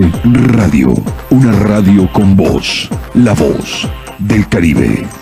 Radio. Una radio con voz. La voz del Caribe.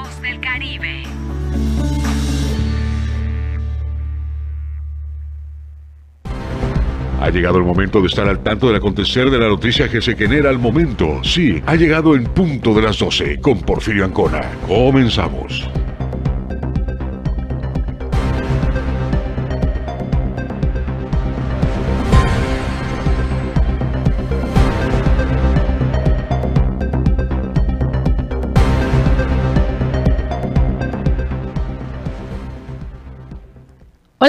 llegado el momento de estar al tanto del acontecer de la noticia que se genera al momento. Sí, ha llegado en punto de las 12 con Porfirio Ancona. Comenzamos.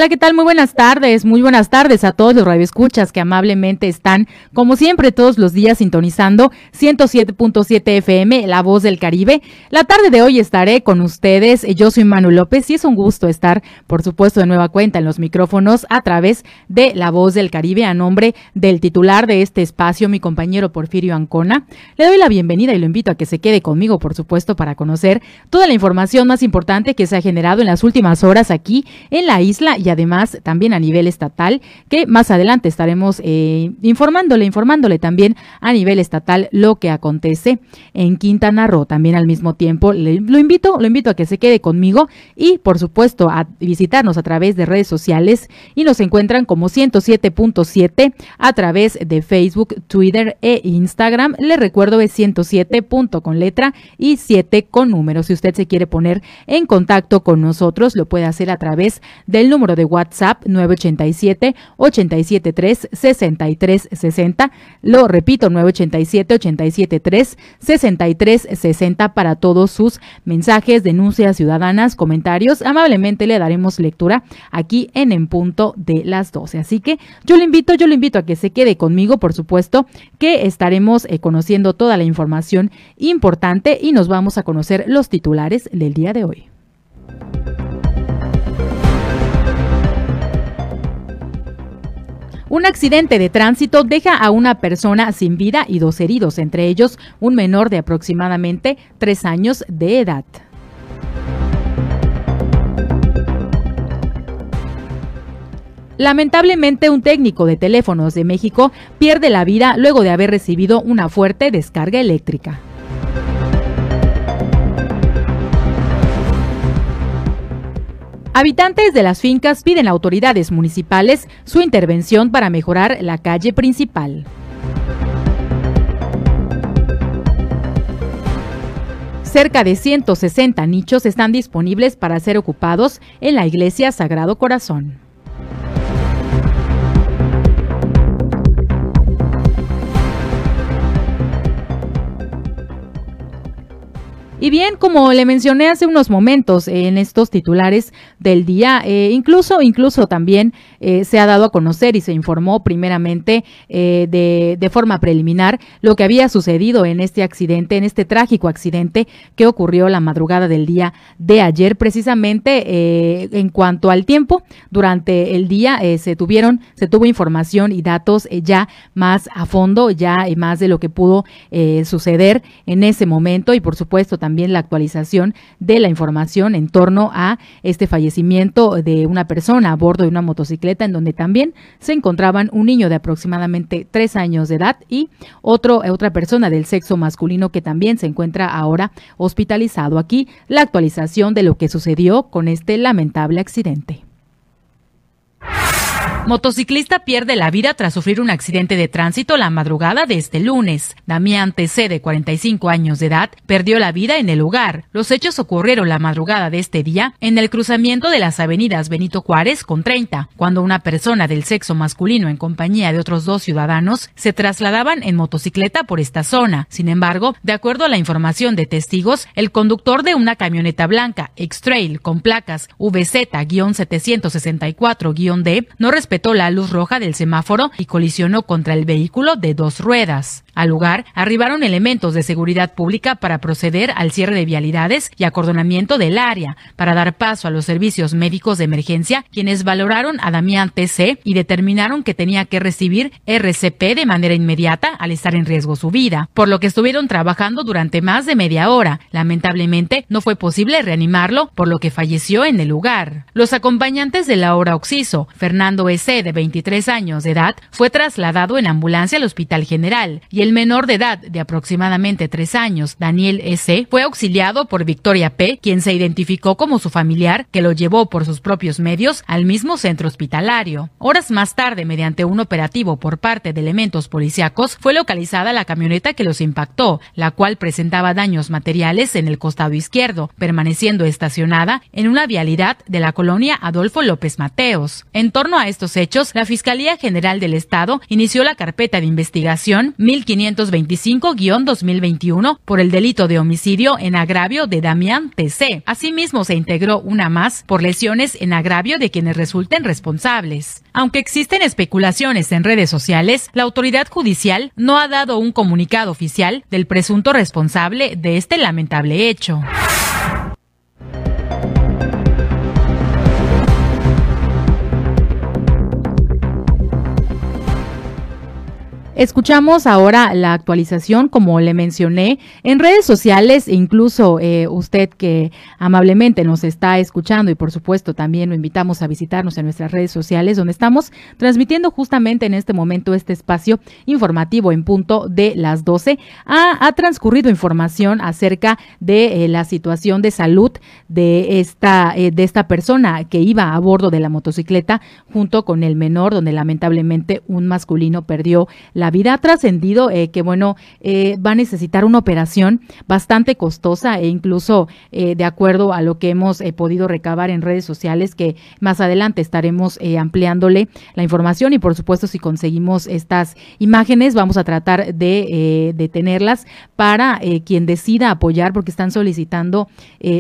Hola, ¿qué tal? Muy buenas tardes, muy buenas tardes a todos los radioescuchas que amablemente están, como siempre, todos los días sintonizando 107.7 FM, La Voz del Caribe. La tarde de hoy estaré con ustedes, yo soy Manu López y es un gusto estar, por supuesto, de nueva cuenta en los micrófonos a través de La Voz del Caribe a nombre del titular de este espacio, mi compañero Porfirio Ancona. Le doy la bienvenida y lo invito a que se quede conmigo, por supuesto, para conocer toda la información más importante que se ha generado en las últimas horas aquí en la isla y además también a nivel estatal, que más adelante estaremos eh, informándole, informándole también a nivel estatal lo que acontece en Quintana Roo. También al mismo tiempo lo invito, lo invito a que se quede conmigo y por supuesto a visitarnos a través de redes sociales y nos encuentran como 107.7 a través de Facebook, Twitter e Instagram. Les recuerdo es 107. con letra y 7 con número. Si usted se quiere poner en contacto con nosotros, lo puede hacer a través del número de WhatsApp 987 873 6360. Lo repito, 987 873 6360 para todos sus mensajes, denuncias ciudadanas, comentarios. Amablemente le daremos lectura aquí en En Punto de las 12. Así que yo le invito, yo le invito a que se quede conmigo, por supuesto, que estaremos eh, conociendo toda la información importante y nos vamos a conocer los titulares del día de hoy. Un accidente de tránsito deja a una persona sin vida y dos heridos, entre ellos un menor de aproximadamente tres años de edad. Lamentablemente, un técnico de teléfonos de México pierde la vida luego de haber recibido una fuerte descarga eléctrica. Habitantes de las fincas piden a autoridades municipales su intervención para mejorar la calle principal. Cerca de 160 nichos están disponibles para ser ocupados en la iglesia Sagrado Corazón. Y bien, como le mencioné hace unos momentos en estos titulares del día, eh, incluso, incluso también eh, se ha dado a conocer y se informó primeramente eh, de, de, forma preliminar lo que había sucedido en este accidente, en este trágico accidente que ocurrió la madrugada del día de ayer, precisamente en cuanto al tiempo, durante el día se tuvieron, se tuvo información y datos ya más a fondo, ya más de lo que pudo suceder en ese momento y por supuesto también la actualización de la información en torno a este fallecimiento de una persona a bordo de una motocicleta en donde también se encontraban un niño de aproximadamente tres años de edad y otro, otra persona del sexo masculino que también se encuentra ahora hospitalizado. Aquí la actualización de lo que sucedió con este lamentable accidente. Motociclista pierde la vida tras sufrir un accidente de tránsito la madrugada de este lunes. Damián TC, de 45 años de edad, perdió la vida en el lugar. Los hechos ocurrieron la madrugada de este día en el cruzamiento de las avenidas Benito Juárez con 30, cuando una persona del sexo masculino en compañía de otros dos ciudadanos se trasladaban en motocicleta por esta zona. Sin embargo, de acuerdo a la información de testigos, el conductor de una camioneta blanca X-Trail con placas VZ-764-D no respetó respetó la luz roja del semáforo y colisionó contra el vehículo de dos ruedas. Al lugar arribaron elementos de seguridad pública para proceder al cierre de vialidades y acordonamiento del área, para dar paso a los servicios médicos de emergencia, quienes valoraron a Damián TC y determinaron que tenía que recibir RCP de manera inmediata al estar en riesgo su vida, por lo que estuvieron trabajando durante más de media hora. Lamentablemente, no fue posible reanimarlo, por lo que falleció en el lugar. Los acompañantes de la hora Oxiso, Fernando S de 23 años de edad, fue trasladado en ambulancia al Hospital General y el menor de edad de aproximadamente 3 años, Daniel S., fue auxiliado por Victoria P., quien se identificó como su familiar, que lo llevó por sus propios medios al mismo centro hospitalario. Horas más tarde, mediante un operativo por parte de elementos policíacos, fue localizada la camioneta que los impactó, la cual presentaba daños materiales en el costado izquierdo, permaneciendo estacionada en una vialidad de la colonia Adolfo López Mateos. En torno a estos hechos, la Fiscalía General del Estado inició la carpeta de investigación 1525-2021 por el delito de homicidio en agravio de Damián TC. Asimismo, se integró una más por lesiones en agravio de quienes resulten responsables. Aunque existen especulaciones en redes sociales, la autoridad judicial no ha dado un comunicado oficial del presunto responsable de este lamentable hecho. Escuchamos ahora la actualización, como le mencioné, en redes sociales, incluso eh, usted que amablemente nos está escuchando y por supuesto también lo invitamos a visitarnos en nuestras redes sociales, donde estamos transmitiendo justamente en este momento este espacio informativo en punto de las 12. Ha, ha transcurrido información acerca de eh, la situación de salud de esta, eh, de esta persona que iba a bordo de la motocicleta junto con el menor, donde lamentablemente un masculino perdió la vida. Ha trascendido eh, que, bueno, eh, va a necesitar una operación bastante costosa e incluso eh, de acuerdo a lo que hemos podido recabar en redes sociales, que más adelante estaremos ampliándole la información y, por supuesto, si conseguimos estas imágenes, vamos a tratar de, tenerlas para quien decida apoyar, porque están solicitando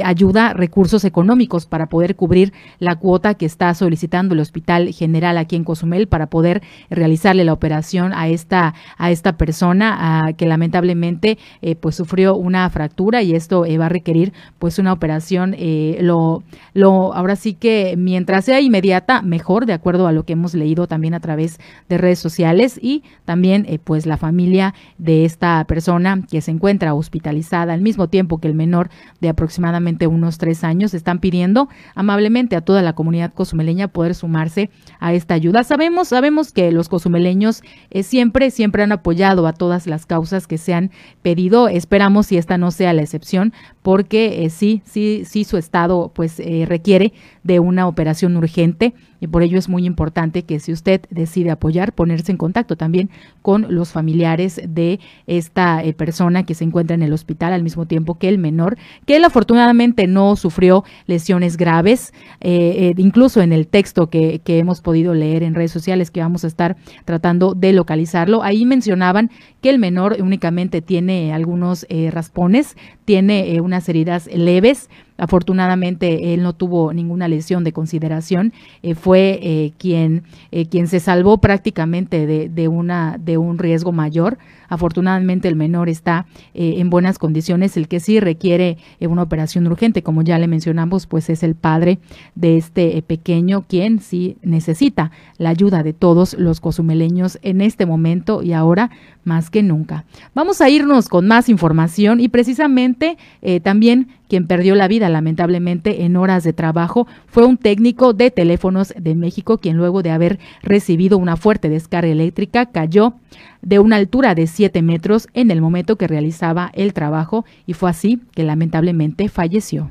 ayuda, recursos económicos para poder cubrir la cuota que está solicitando el Hospital General aquí en Cozumel para poder realizarle la operación a a esta persona que lamentablemente eh, pues sufrió una fractura y esto eh, va a requerir pues una operación eh, lo, lo ahora sí que mientras sea inmediata mejor de acuerdo a lo que hemos leído también a través de redes sociales y también pues la familia de esta persona que se encuentra hospitalizada al mismo tiempo que el menor de aproximadamente unos tres años están pidiendo amablemente a toda la comunidad cozumeleña poder sumarse a esta ayuda. Sabemos, sabemos que los cozumeleños eh, siempre, han apoyado a todas las causas que se han pedido. Esperamos si esta no sea la excepción, porque eh, sí, sí, sí su estado pues eh, requiere de una operación urgente y por ello es muy importante que si usted decide apoyar, ponerse en contacto también con los familiares de esta eh, persona que se encuentra en el hospital al mismo tiempo que el menor, que él afortunadamente no sufrió lesiones graves, eh, eh, incluso en el texto que, hemos podido leer en redes sociales que vamos a estar tratando de localizarlo, ahí mencionaban que el menor únicamente tiene algunos raspones, tiene unas heridas leves, Afortunadamente él no tuvo ninguna lesión de consideración, eh, fue eh, quien, eh, quien se salvó prácticamente de, de, una, de un riesgo mayor. Afortunadamente el menor está en buenas condiciones, el que sí requiere una operación urgente, como ya le mencionamos, pues es el padre de este pequeño quien sí necesita la ayuda de todos los cozumeleños en este momento y ahora más que nunca. Vamos a irnos con más información y precisamente también quien perdió la vida lamentablemente en horas de trabajo. Fue un técnico de teléfonos de México quien luego de haber recibido una fuerte descarga eléctrica cayó de una altura de 7 metros en el momento que realizaba el trabajo y fue así que lamentablemente falleció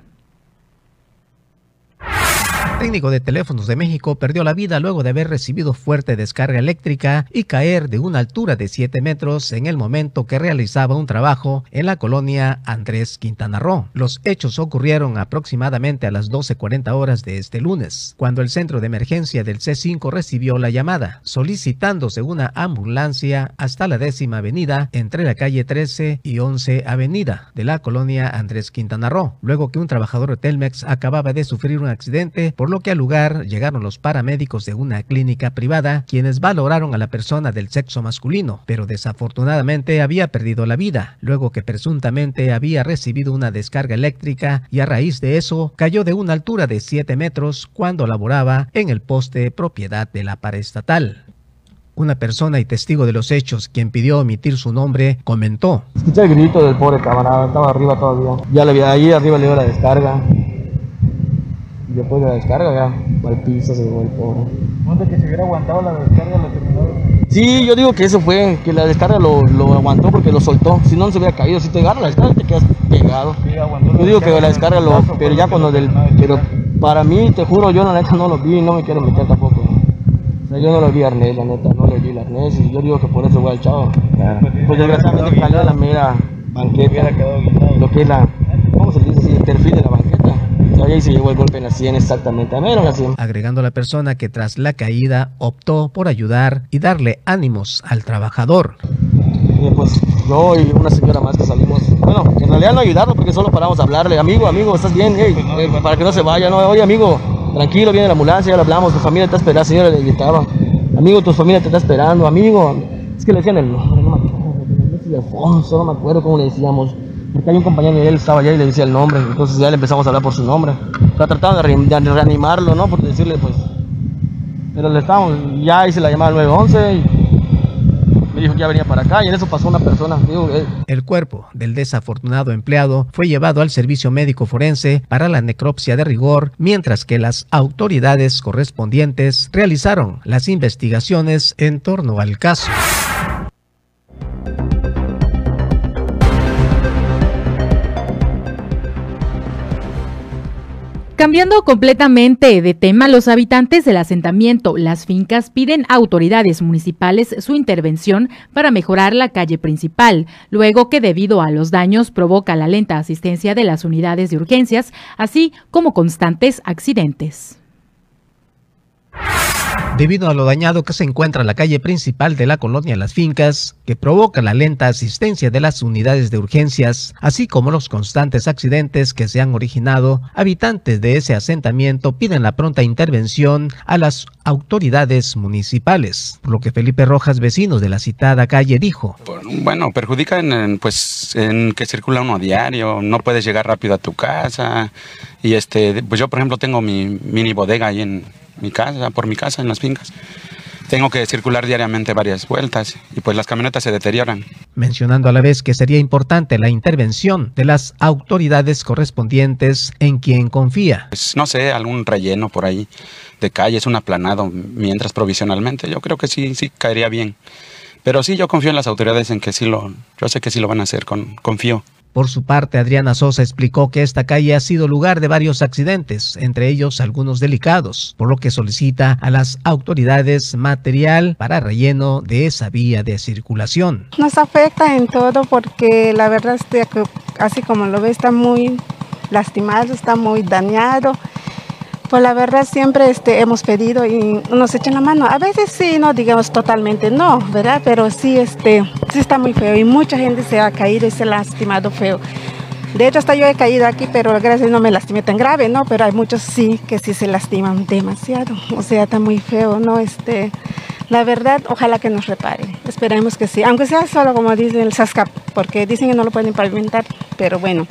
técnico de teléfonos de México perdió la vida luego de haber recibido fuerte descarga eléctrica y caer de una altura de 7 metros en el momento que realizaba un trabajo en la colonia Andrés Quintana Roo. Los hechos ocurrieron aproximadamente a las 12.40 horas de este lunes, cuando el centro de emergencia del C5 recibió la llamada, solicitándose una ambulancia hasta la décima avenida entre la calle 13 y 11 avenida de la colonia Andrés Quintana Roo, luego que un trabajador de Telmex acababa de sufrir un accidente por lo que al lugar llegaron los paramédicos de una clínica privada, quienes valoraron a la persona del sexo masculino, pero desafortunadamente había perdido la vida, luego que presuntamente había recibido una descarga eléctrica y a raíz de eso cayó de una altura de 7 metros cuando laboraba en el poste propiedad de la paraestatal. Una persona y testigo de los hechos, quien pidió omitir su nombre, comentó. Escuché el grito del pobre camarada, estaba arriba todavía. Ya le vi ahí arriba le dio la descarga. Y después de la descarga ya al piso se llevó el pobre. ¿Dónde que se hubiera aguantado la descarga lo terminó? Sí, yo digo que eso fue, que la descarga lo, lo aguantó porque lo soltó. Si no, no se hubiera caído. Si te agarra la descarga te quedas pegado. Sí, aguantó Yo digo que la descarga lo, brazo, pero ya cuando del, pero para mí, te juro, yo la neta no lo vi y no me quiero meter tampoco. O sea, yo no lo vi a arnés, la neta, no le vi el arnés y yo digo que por eso fue al chavo. Pues desgraciadamente cayó a la mera banqueta, lo que es la, ¿cómo se dice así? El perfil de la banqueta. Sea, ahí se llevó el golpe en la sien exactamente, a mero en la sien. agregando a la persona que tras la caída optó por ayudar y darle ánimos al trabajador. Y pues yo y una señora más que salimos, bueno, en realidad no ayudarlo porque solo paramos a hablarle, amigo, amigo, ¿estás bien? Hey, eh, para que no se vaya, no, oye amigo, tranquilo, viene la ambulancia, ya le hablamos, tu familia te está esperando, señora le gritaba, amigo, tu familia te está esperando, amigo, es que le decían el nombre, no me acuerdo, no me acuerdo cómo le decíamos, porque hay un compañero de él, estaba allá y le decía el nombre, entonces ya le empezamos a hablar por su nombre, o sea, trataban de, de reanimarlo, ¿no? Por decirle, pues, pero le estábamos, ya hice la llamada al 911 y Me dijo que ya venía para acá y en eso pasó una persona. Digo, eh, El cuerpo del desafortunado empleado fue llevado al servicio médico forense para la necropsia de rigor, mientras que las autoridades correspondientes realizaron las investigaciones en torno al caso. Cambiando completamente de tema, los habitantes del asentamiento Las Fincas piden a autoridades municipales su intervención para mejorar la calle principal, luego que debido a los daños provoca la lenta asistencia de las unidades de urgencias, así como constantes accidentes. Debido a lo dañado que se encuentra la calle principal de la colonia Las Fincas, que provoca la lenta asistencia de las unidades de urgencias, así como los constantes accidentes que se han originado, habitantes de ese asentamiento piden la pronta intervención a las autoridades municipales, por lo que Felipe Rojas, vecino de la citada calle, dijo. Bueno, perjudica en, en, pues en que circula uno a diario, no puedes llegar rápido a tu casa y este, pues yo por ejemplo tengo mi mini bodega ahí en mi casa, por mi casa en las fincas. Tengo que circular diariamente varias vueltas y pues las camionetas se deterioran. Mencionando a la vez que sería importante la intervención de las autoridades correspondientes en quien confía. Pues no sé, algún relleno por ahí de calles, un aplanado mientras provisionalmente. Yo creo que sí, sí caería bien. Pero sí, yo confío en las autoridades en que sí lo, yo sé que sí lo van a hacer, con, confío. Por su parte, Adriana Sosa explicó que esta calle ha sido lugar de varios accidentes, entre ellos algunos delicados, por lo que solicita a las autoridades material para relleno de esa vía de circulación. Nos afecta en todo porque la verdad es que así como lo ve está muy lastimado, está muy dañado. Pues la verdad siempre este, hemos pedido y nos echan la mano. A veces sí, no digamos totalmente no, ¿verdad? Pero sí, este, sí está muy feo y mucha gente se ha caído y se lastimado feo. De hecho, hasta yo he caído aquí, pero gracias no me lastimé tan grave, ¿no? Pero hay muchos sí que sí se lastiman demasiado. O sea, está muy feo, ¿no? Este, la verdad, ojalá que nos reparen. Esperemos que sí. Aunque sea solo como dice el SASCAP, porque dicen que no lo pueden pavimentar. Pero bueno,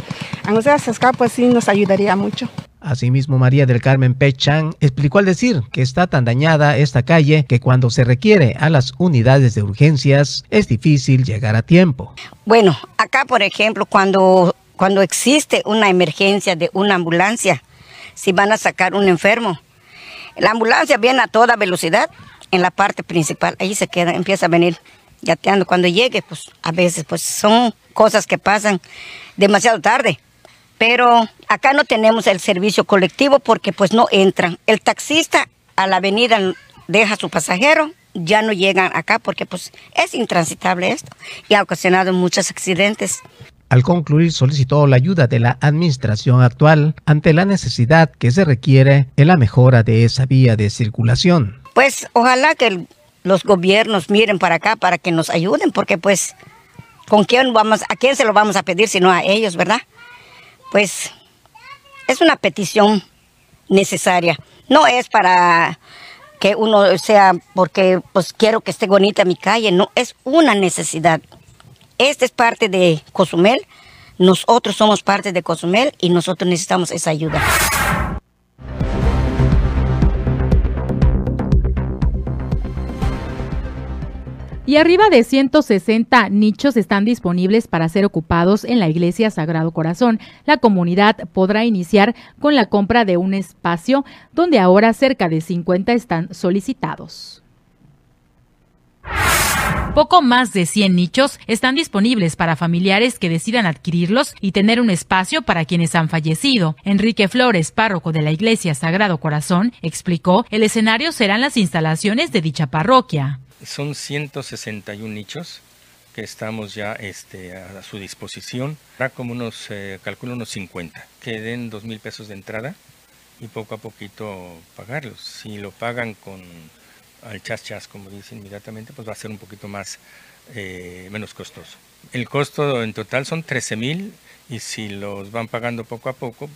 aunque sea SASCAP, pues sí nos ayudaría mucho. Asimismo, María del Carmen Pechan explicó al decir que está tan dañada esta calle que cuando se requiere a las unidades de urgencias es difícil llegar a tiempo. Bueno, acá por ejemplo, cuando, cuando existe una emergencia de una ambulancia, si van a sacar un enfermo, la ambulancia viene a toda velocidad en la parte principal, ahí se queda, empieza a venir yateando. Cuando llegue, pues a veces pues son cosas que pasan demasiado tarde pero acá no tenemos el servicio colectivo porque pues no entran. El taxista a la avenida deja a su pasajero, ya no llegan acá porque pues es intransitable esto y ha ocasionado muchos accidentes. Al concluir, solicitó la ayuda de la administración actual ante la necesidad que se requiere en la mejora de esa vía de circulación. Pues ojalá que los gobiernos miren para acá para que nos ayuden, porque pues con quién vamos, a quién se lo vamos a pedir si no a ellos, ¿verdad? Pues es una petición necesaria. No es para que uno sea porque pues quiero que esté bonita mi calle, no, es una necesidad. Esta es parte de Cozumel, nosotros somos parte de Cozumel y nosotros necesitamos esa ayuda. Y arriba de 160 nichos están disponibles para ser ocupados en la Iglesia Sagrado Corazón. La comunidad podrá iniciar con la compra de un espacio donde ahora cerca de 50 están solicitados. Poco más de 100 nichos están disponibles para familiares que decidan adquirirlos y tener un espacio para quienes han fallecido. Enrique Flores, párroco de la Iglesia Sagrado Corazón, explicó, el escenario serán las instalaciones de dicha parroquia. Son 161 nichos que estamos ya este, a su disposición. Habrá como unos, eh, calculo unos 50, que den 2 mil pesos de entrada y poco a poquito pagarlos. Si lo pagan con al chas chas, como dicen inmediatamente, pues va a ser un poquito más, eh, menos costoso. El costo en total son 13 mil y si los van pagando poco a poco,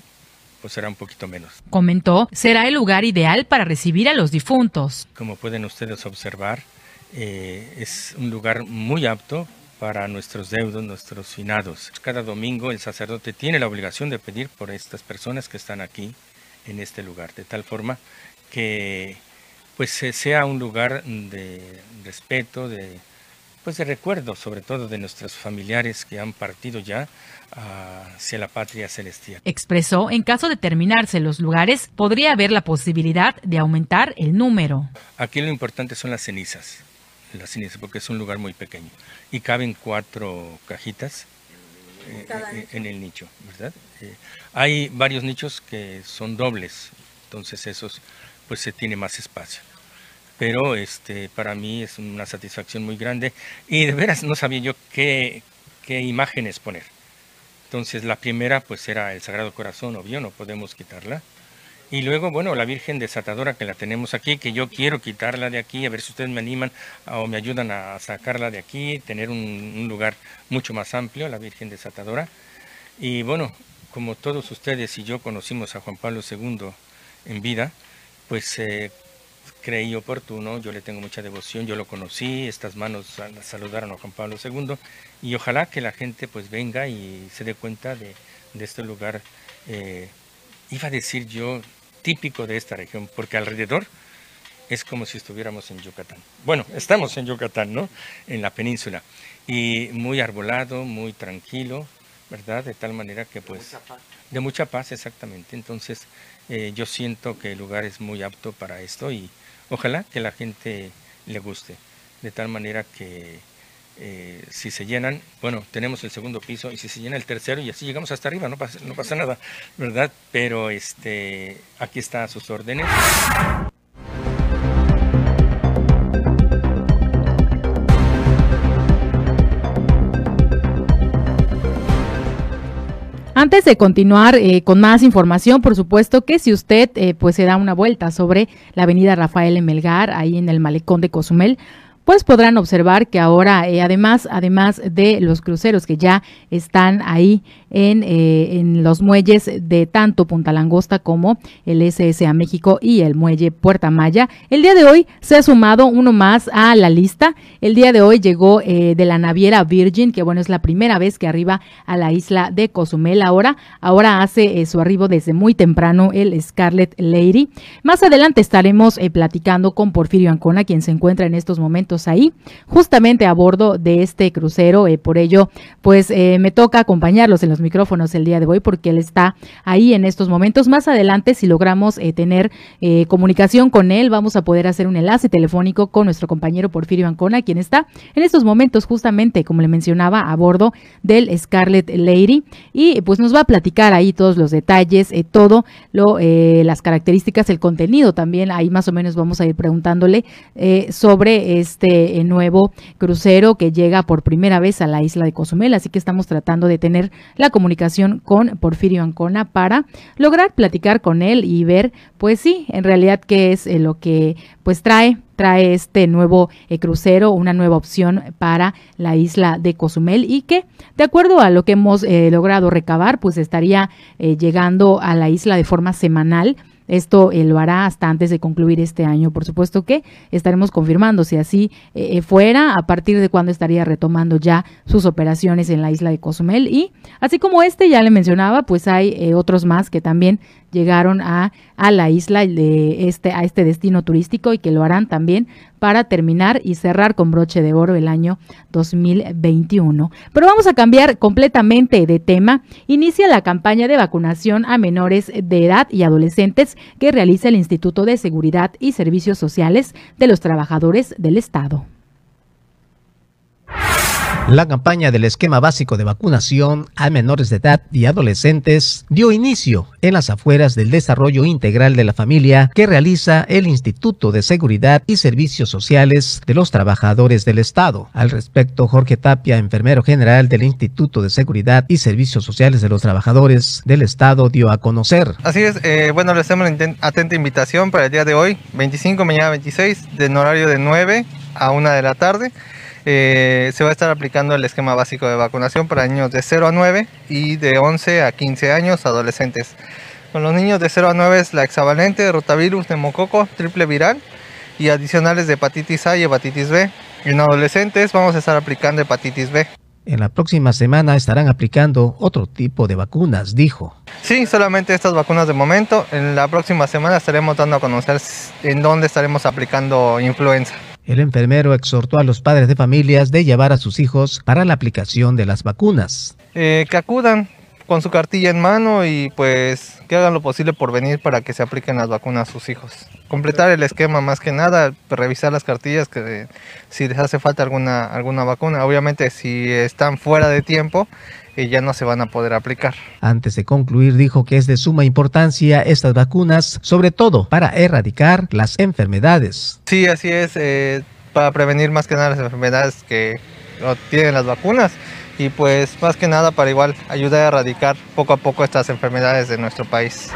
pues será un poquito menos. Comentó, será el lugar ideal para recibir a los difuntos. Como pueden ustedes observar, eh, es un lugar muy apto para nuestros deudos, nuestros finados. Cada domingo el sacerdote tiene la obligación de pedir por estas personas que están aquí en este lugar, de tal forma que pues sea un lugar de respeto, de pues de recuerdo, sobre todo de nuestros familiares que han partido ya hacia la patria celestial. Expresó, en caso de terminarse los lugares, podría haber la posibilidad de aumentar el número. Aquí lo importante son las cenizas, las cenizas, porque es un lugar muy pequeño y caben cuatro cajitas eh, en el nicho, ¿verdad? Eh, hay varios nichos que son dobles, entonces esos pues se tiene más espacio. Pero este para mí es una satisfacción muy grande y de veras no sabía yo qué, qué imágenes poner. Entonces la primera pues era el Sagrado Corazón, obvio, no podemos quitarla. Y luego, bueno, la Virgen Desatadora que la tenemos aquí, que yo quiero quitarla de aquí, a ver si ustedes me animan o me ayudan a sacarla de aquí, tener un, lugar mucho más amplio, la Virgen Desatadora. Y bueno, como todos ustedes y yo conocimos a Juan Pablo II en vida, pues eh, creí oportuno, yo le tengo mucha devoción, yo lo conocí, estas manos saludaron a Juan Pablo II y ojalá que la gente pues venga y se dé cuenta de, este lugar, eh, iba a decir yo, típico de esta región, porque alrededor es como si estuviéramos en Yucatán. Bueno, estamos en Yucatán, ¿no? En la península. Y muy arbolado, muy tranquilo, ¿verdad? De tal manera que pues... De mucha paz. De mucha paz, exactamente. Entonces eh, yo siento que el lugar es muy apto para esto y Ojalá que la gente le guste, de tal manera que eh, si se llenan, bueno, tenemos el segundo piso y si se llena el tercero y así llegamos hasta arriba, no pasa, nada, ¿verdad? Pero este, aquí está a sus órdenes. Antes de continuar eh, con más información, por supuesto que si usted eh, pues se da una vuelta sobre la avenida Rafael Emelgar, ahí en el malecón de Cozumel, pues podrán observar que ahora, eh, además, además de los cruceros que ya están ahí en, eh, en, los muelles de tanto Punta Langosta como el SSA México y el muelle Puerta Maya, el día de hoy se ha sumado uno más a la lista. El día de hoy llegó eh, de la naviera Virgin, que bueno, es la primera vez que arriba a la isla de Cozumel ahora. Ahora hace su arribo desde muy temprano el Scarlet Lady. Más adelante estaremos platicando con Porfirio Ancona, quien se encuentra en estos momentos ahí, justamente a bordo de este crucero. Eh, por ello, pues eh, me toca acompañarlos en los micrófonos el día de hoy porque él está ahí en estos momentos. Más adelante, si logramos eh, tener comunicación con él, vamos a poder hacer un enlace telefónico con nuestro compañero Porfirio Ancona, quien está en estos momentos justamente, como le mencionaba, a bordo del Scarlet Lady y pues nos va a platicar ahí todos los detalles, todo lo, las características, el contenido también. Ahí más o menos vamos a ir preguntándole sobre este este eh, nuevo crucero que llega por primera vez a la isla de Cozumel, así que estamos tratando de tener la comunicación con Porfirio Ancona para lograr platicar con él y ver, pues sí, en realidad qué es eh, lo que pues trae trae este nuevo eh, crucero, una nueva opción para la isla de Cozumel y que, de acuerdo a lo que hemos logrado recabar, pues estaría llegando a la isla de forma semanal esto eh, lo hará hasta antes de concluir este año. Por supuesto que estaremos confirmando si así eh, fuera, a partir de cuándo estaría retomando ya sus operaciones en la isla de Cozumel. Y así como este, ya le mencionaba, pues hay eh, otros más que también llegaron a, a la isla de este, a este destino turístico y que lo harán también para terminar y cerrar con broche de oro el año 2021. Pero vamos a cambiar completamente de tema. Inicia la campaña de vacunación a menores de edad y adolescentes que realiza el Instituto de Seguridad y Servicios Sociales de los Trabajadores del Estado. La campaña del esquema básico de vacunación a menores de edad y adolescentes dio inicio en las afueras del desarrollo integral de la familia que realiza el Instituto de Seguridad y Servicios Sociales de los Trabajadores del Estado. Al respecto, Jorge Tapia, enfermero general del Instituto de Seguridad y Servicios Sociales de los Trabajadores del Estado, dio a conocer. Así es, eh, bueno, les hacemos una atenta invitación para el día de hoy, 25, mañana 26, del horario de 9 a 1 de la tarde. Eh, se va a estar aplicando el esquema básico de vacunación para niños de 0 a 9 y de 11 a 15 años adolescentes. Con los niños de 0 a 9 es la hexavalente, rotavirus, neumococo, triple viral y adicionales de hepatitis A y hepatitis B. En adolescentes vamos a estar aplicando hepatitis B. En la próxima semana estarán aplicando otro tipo de vacunas, dijo. Sí, solamente estas vacunas de momento. En la próxima semana estaremos dando a conocer en dónde estaremos aplicando influenza. El enfermero exhortó a los padres de familias de llevar a sus hijos para la aplicación de las vacunas. Eh, que acudan con su cartilla en mano y pues que hagan lo posible por venir para que se apliquen las vacunas a sus hijos. Completar el esquema más que nada, revisar las cartillas que si les hace falta alguna, alguna vacuna. Obviamente si están fuera de tiempo eh, ya no se van a poder aplicar. Antes de concluir dijo que es de suma importancia estas vacunas, sobre todo para erradicar las enfermedades. Sí, así es, eh, para prevenir más que nada las enfermedades que tienen las vacunas y pues más que nada para igual ayudar a erradicar poco a poco estas enfermedades de nuestro país.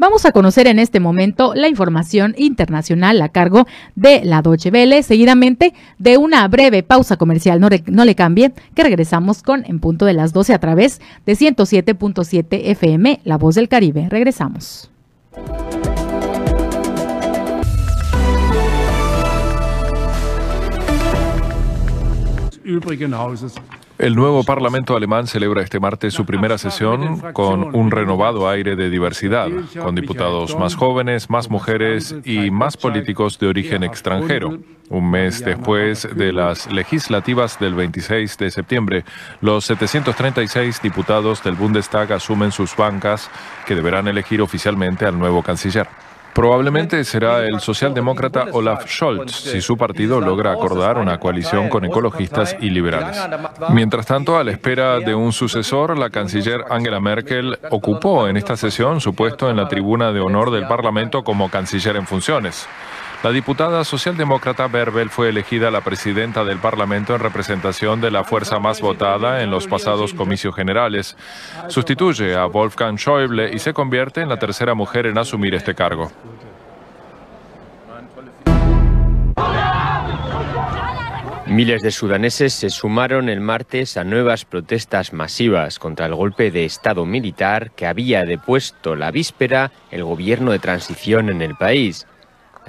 Vamos a conocer en este momento la información internacional a cargo de la Deutsche Welle, seguidamente de una breve pausa comercial. No, le cambie, que regresamos con En Punto de las 12 a través de 107.7 FM, La Voz del Caribe. Regresamos. El nuevo Parlamento alemán celebra este martes su primera sesión con un renovado aire de diversidad, con diputados más jóvenes, más mujeres y más políticos de origen extranjero. Un mes después de las legislativas del 26 de septiembre, los 736 diputados del Bundestag asumen sus bancas que deberán elegir oficialmente al nuevo canciller. Probablemente será el socialdemócrata Olaf Scholz si su partido logra acordar una coalición con ecologistas y liberales. Mientras tanto, a la espera de un sucesor, la canciller Angela Merkel ocupó en esta sesión su puesto en la tribuna de honor del Parlamento como canciller en funciones. La diputada socialdemócrata Berbel fue elegida la presidenta del Parlamento en representación de la fuerza más votada en los pasados comicios generales. Sustituye a Wolfgang Schäuble y se convierte en la tercera mujer en asumir este cargo. Miles de sudaneses se sumaron el martes a nuevas protestas masivas contra el golpe de Estado militar que había depuesto la víspera el gobierno de transición en el país.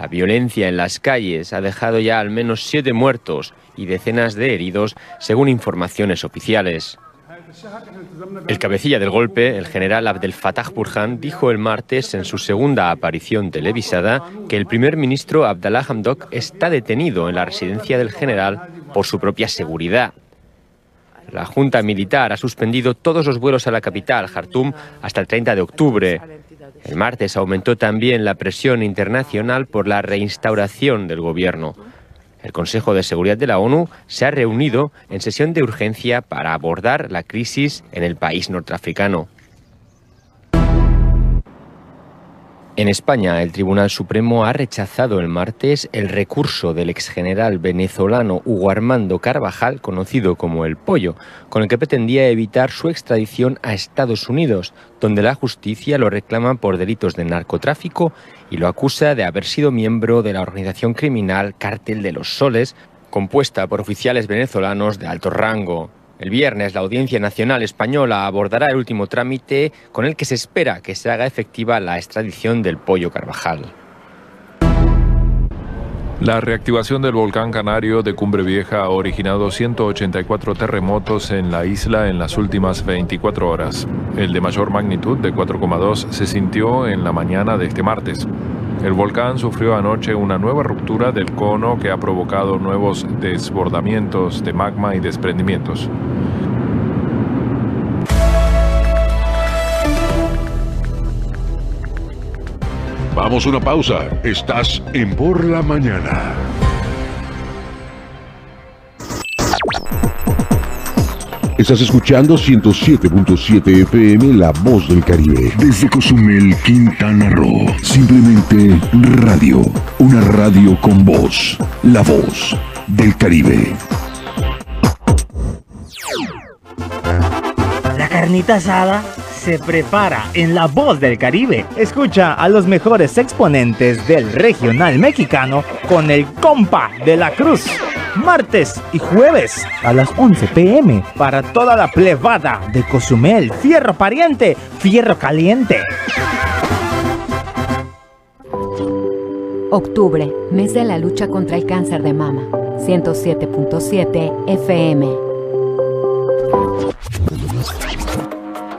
La violencia en las calles ha dejado ya al menos siete muertos y decenas de heridos, según informaciones oficiales. El cabecilla del golpe, el general Abdel Fattah Burhan, dijo el martes en su segunda aparición televisada que el primer ministro Abdallah Hamdok está detenido en la residencia del general por su propia seguridad. La Junta Militar ha suspendido todos los vuelos a la capital, Jartum, hasta el 30 de octubre. El martes aumentó también la presión internacional por la reinstauración del gobierno. El Consejo de Seguridad de la ONU se ha reunido en sesión de urgencia para abordar la crisis en el país norteafricano. En España, el Tribunal Supremo ha rechazado el martes el recurso del exgeneral venezolano Hugo Armando Carvajal, conocido como el Pollo, con el que pretendía evitar su extradición a Estados Unidos, donde la justicia lo reclama por delitos de narcotráfico y lo acusa de haber sido miembro de la organización criminal Cártel de los Soles, compuesta por oficiales venezolanos de alto rango. El viernes la Audiencia Nacional Española abordará el último trámite con el que se espera que se haga efectiva la extradición del Pollo Carvajal. La reactivación del volcán canario de Cumbre Vieja ha originado 184 terremotos en la isla en las últimas 24 horas. El de mayor magnitud, de 4,2, se sintió en la mañana de este martes. El volcán sufrió anoche una nueva ruptura del cono que ha provocado nuevos desbordamientos de magma y desprendimientos. Vamos a una pausa. Estás en Por la Mañana. Estás escuchando 107.7 FM La Voz del Caribe. Desde Cozumel, Quintana Roo. Simplemente radio. Una radio con voz. La Voz del Caribe. La carnita asada se prepara en La Voz del Caribe. Escucha a los mejores exponentes del regional mexicano con el compa de la cruz. Martes y jueves a las 11 pm para toda la plebada de Cozumel. Fierro pariente, fierro caliente. Octubre, mes de la lucha contra el cáncer de mama. 107.7 FM.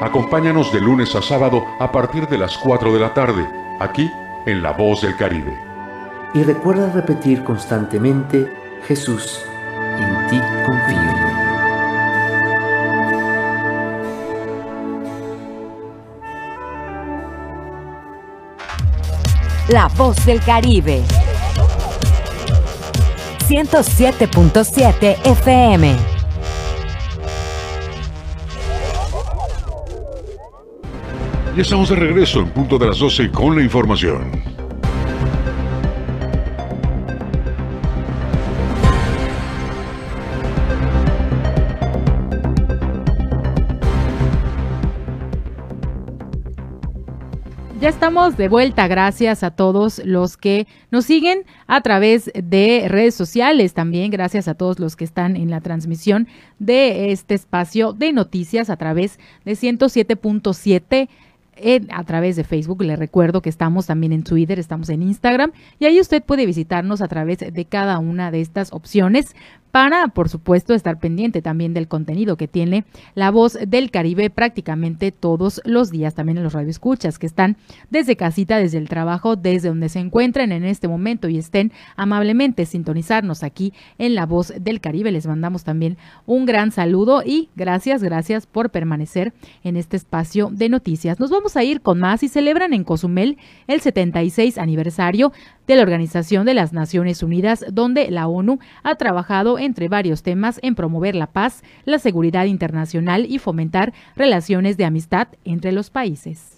Acompáñanos de lunes a sábado a partir de las 4 de la tarde, aquí en La Voz del Caribe. Y recuerda repetir constantemente, Jesús, en ti confío. La Voz del Caribe. 107.7 FM. Ya estamos de regreso en punto de las 12 con la información. Ya estamos de vuelta, gracias a todos los que nos siguen a través de redes sociales, también gracias a todos los que están en la transmisión de este espacio de noticias a través de 107.7 a través de Facebook. Le recuerdo que estamos también en Twitter, estamos en Instagram y ahí usted puede visitarnos a través de cada una de estas opciones para, por supuesto, estar pendiente también del contenido que tiene la voz del Caribe prácticamente todos los días, también en los radioescuchas que están desde casita, desde el trabajo, desde donde se encuentran en este momento y estén amablemente sintonizarnos aquí en la voz del Caribe. Les mandamos también un gran saludo y gracias, gracias por permanecer en este espacio de noticias. Nos vamos a ir con más y celebran en Cozumel el 76 aniversario de la Organización de las Naciones Unidas, donde la ONU ha trabajado entre varios temas en promover la paz, la seguridad internacional y fomentar relaciones de amistad entre los países.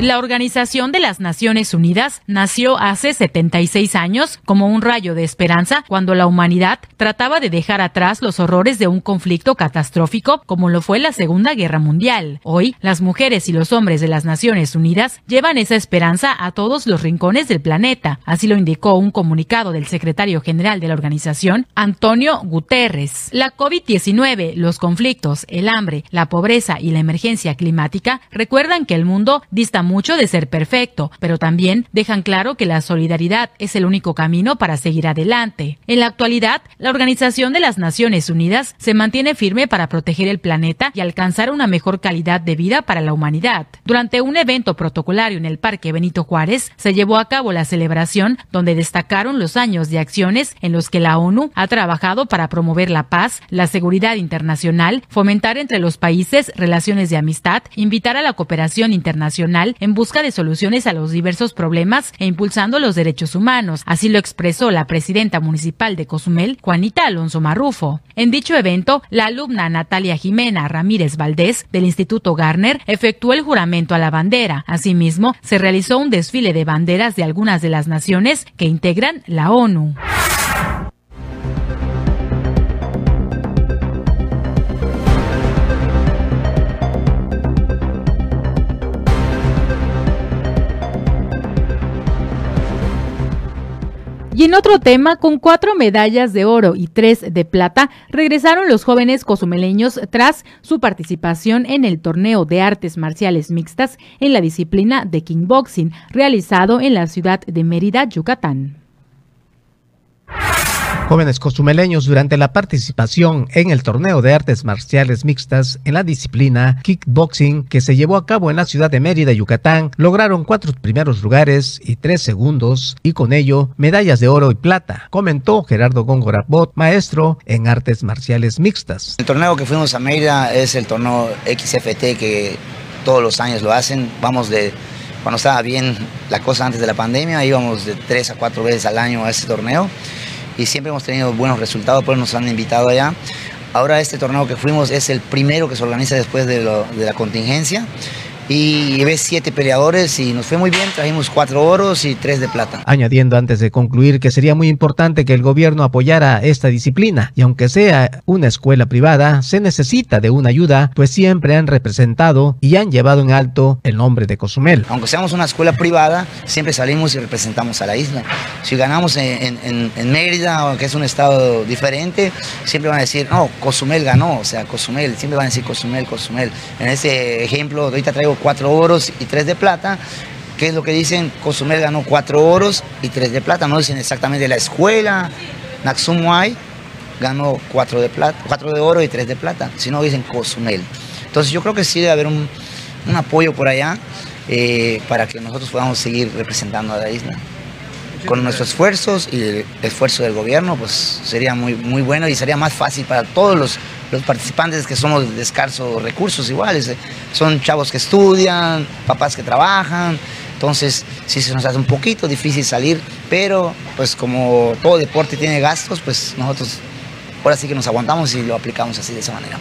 La Organización de las Naciones Unidas nació hace 76 años como un rayo de esperanza cuando la humanidad trataba de dejar atrás los horrores de un conflicto catastrófico como lo fue la Segunda Guerra Mundial. Hoy, las mujeres y los hombres de las Naciones Unidas llevan esa esperanza a todos los rincones del planeta. Así lo indicó un comunicado del secretario general de la organización, Antonio Guterres. La COVID-19, los conflictos, el hambre, la pobreza y la emergencia climática recuerdan que el mundo dista mucho de ser perfecto, pero también dejan claro que la solidaridad es el único camino para seguir adelante. En la actualidad, la Organización de las Naciones Unidas se mantiene firme para proteger el planeta y alcanzar una mejor calidad de vida para la humanidad. Durante un evento protocolario en el Parque Benito Juárez, se llevó a cabo la celebración donde destacaron los años de acciones en los que la ONU ha trabajado para promover la paz, la seguridad internacional, fomentar entre los países relaciones de amistad, invitar a la cooperación internacional en busca de soluciones a los diversos problemas e impulsando los derechos humanos. Así lo expresó la presidenta municipal de Cozumel, Juanita Alonso Marrufo. En dicho evento, la alumna Natalia Jimena Ramírez Valdés del Instituto Garner efectuó el juramento a la bandera. Asimismo, se realizó un desfile de banderas de algunas de las naciones que integran la ONU. Y en otro tema, con cuatro medallas de oro y tres de plata, regresaron los jóvenes cozumeleños tras su participación en el torneo de artes marciales mixtas en la disciplina de kickboxing realizado en la ciudad de Mérida, Yucatán. Jóvenes cozumeleños durante la participación en el torneo de artes marciales mixtas en la disciplina kickboxing que se llevó a cabo en la ciudad de Mérida, Yucatán, lograron cuatro primeros lugares y tres segundos y con ello medallas de oro y plata, comentó Gerardo Góngora Bot, maestro en artes marciales mixtas. El torneo que fuimos a Mérida es el torneo XFT que todos los años lo hacen. Vamos de cuando estaba bien la cosa antes de la pandemia, íbamos de tres a cuatro veces al año a ese torneo y siempre hemos tenido buenos resultados, por eso nos han invitado allá. Ahora este torneo que fuimos es el primero que se organiza después de, de la contingencia y llevé siete peleadores y nos fue muy bien, trajimos cuatro oros y tres de plata. Añadiendo antes de concluir que sería muy importante que el gobierno apoyara esta disciplina y aunque sea una escuela privada, se necesita de una ayuda, pues siempre han representado y han llevado en alto el nombre de Cozumel. Aunque seamos una escuela privada, siempre salimos y representamos a la isla. Si ganamos en, en- en Mérida, que es un estado diferente, siempre van a decir, no, Cozumel ganó, o sea, Cozumel, siempre van a decir Cozumel, Cozumel. En ese ejemplo, ahorita traigo cuatro oros y tres de plata. ¿Qué es lo que dicen? Cozumel ganó cuatro oros y tres de plata. No dicen exactamente la escuela, Naxumuay ganó cuatro de plata, cuatro de oro y tres de plata, sino dicen Cozumel. Entonces yo creo que sí debe haber un, un apoyo por allá eh, para que nosotros podamos seguir representando a la isla. Con nuestros esfuerzos y el esfuerzo del gobierno, pues sería muy, muy bueno y sería más fácil para todos los, los participantes que somos de escasos recursos iguales. eh. Son chavos que estudian, papás que trabajan, entonces sí se nos hace un poquito difícil salir, pero pues como todo deporte tiene gastos, pues nosotros ahora sí que nos aguantamos y lo aplicamos así de esa manera.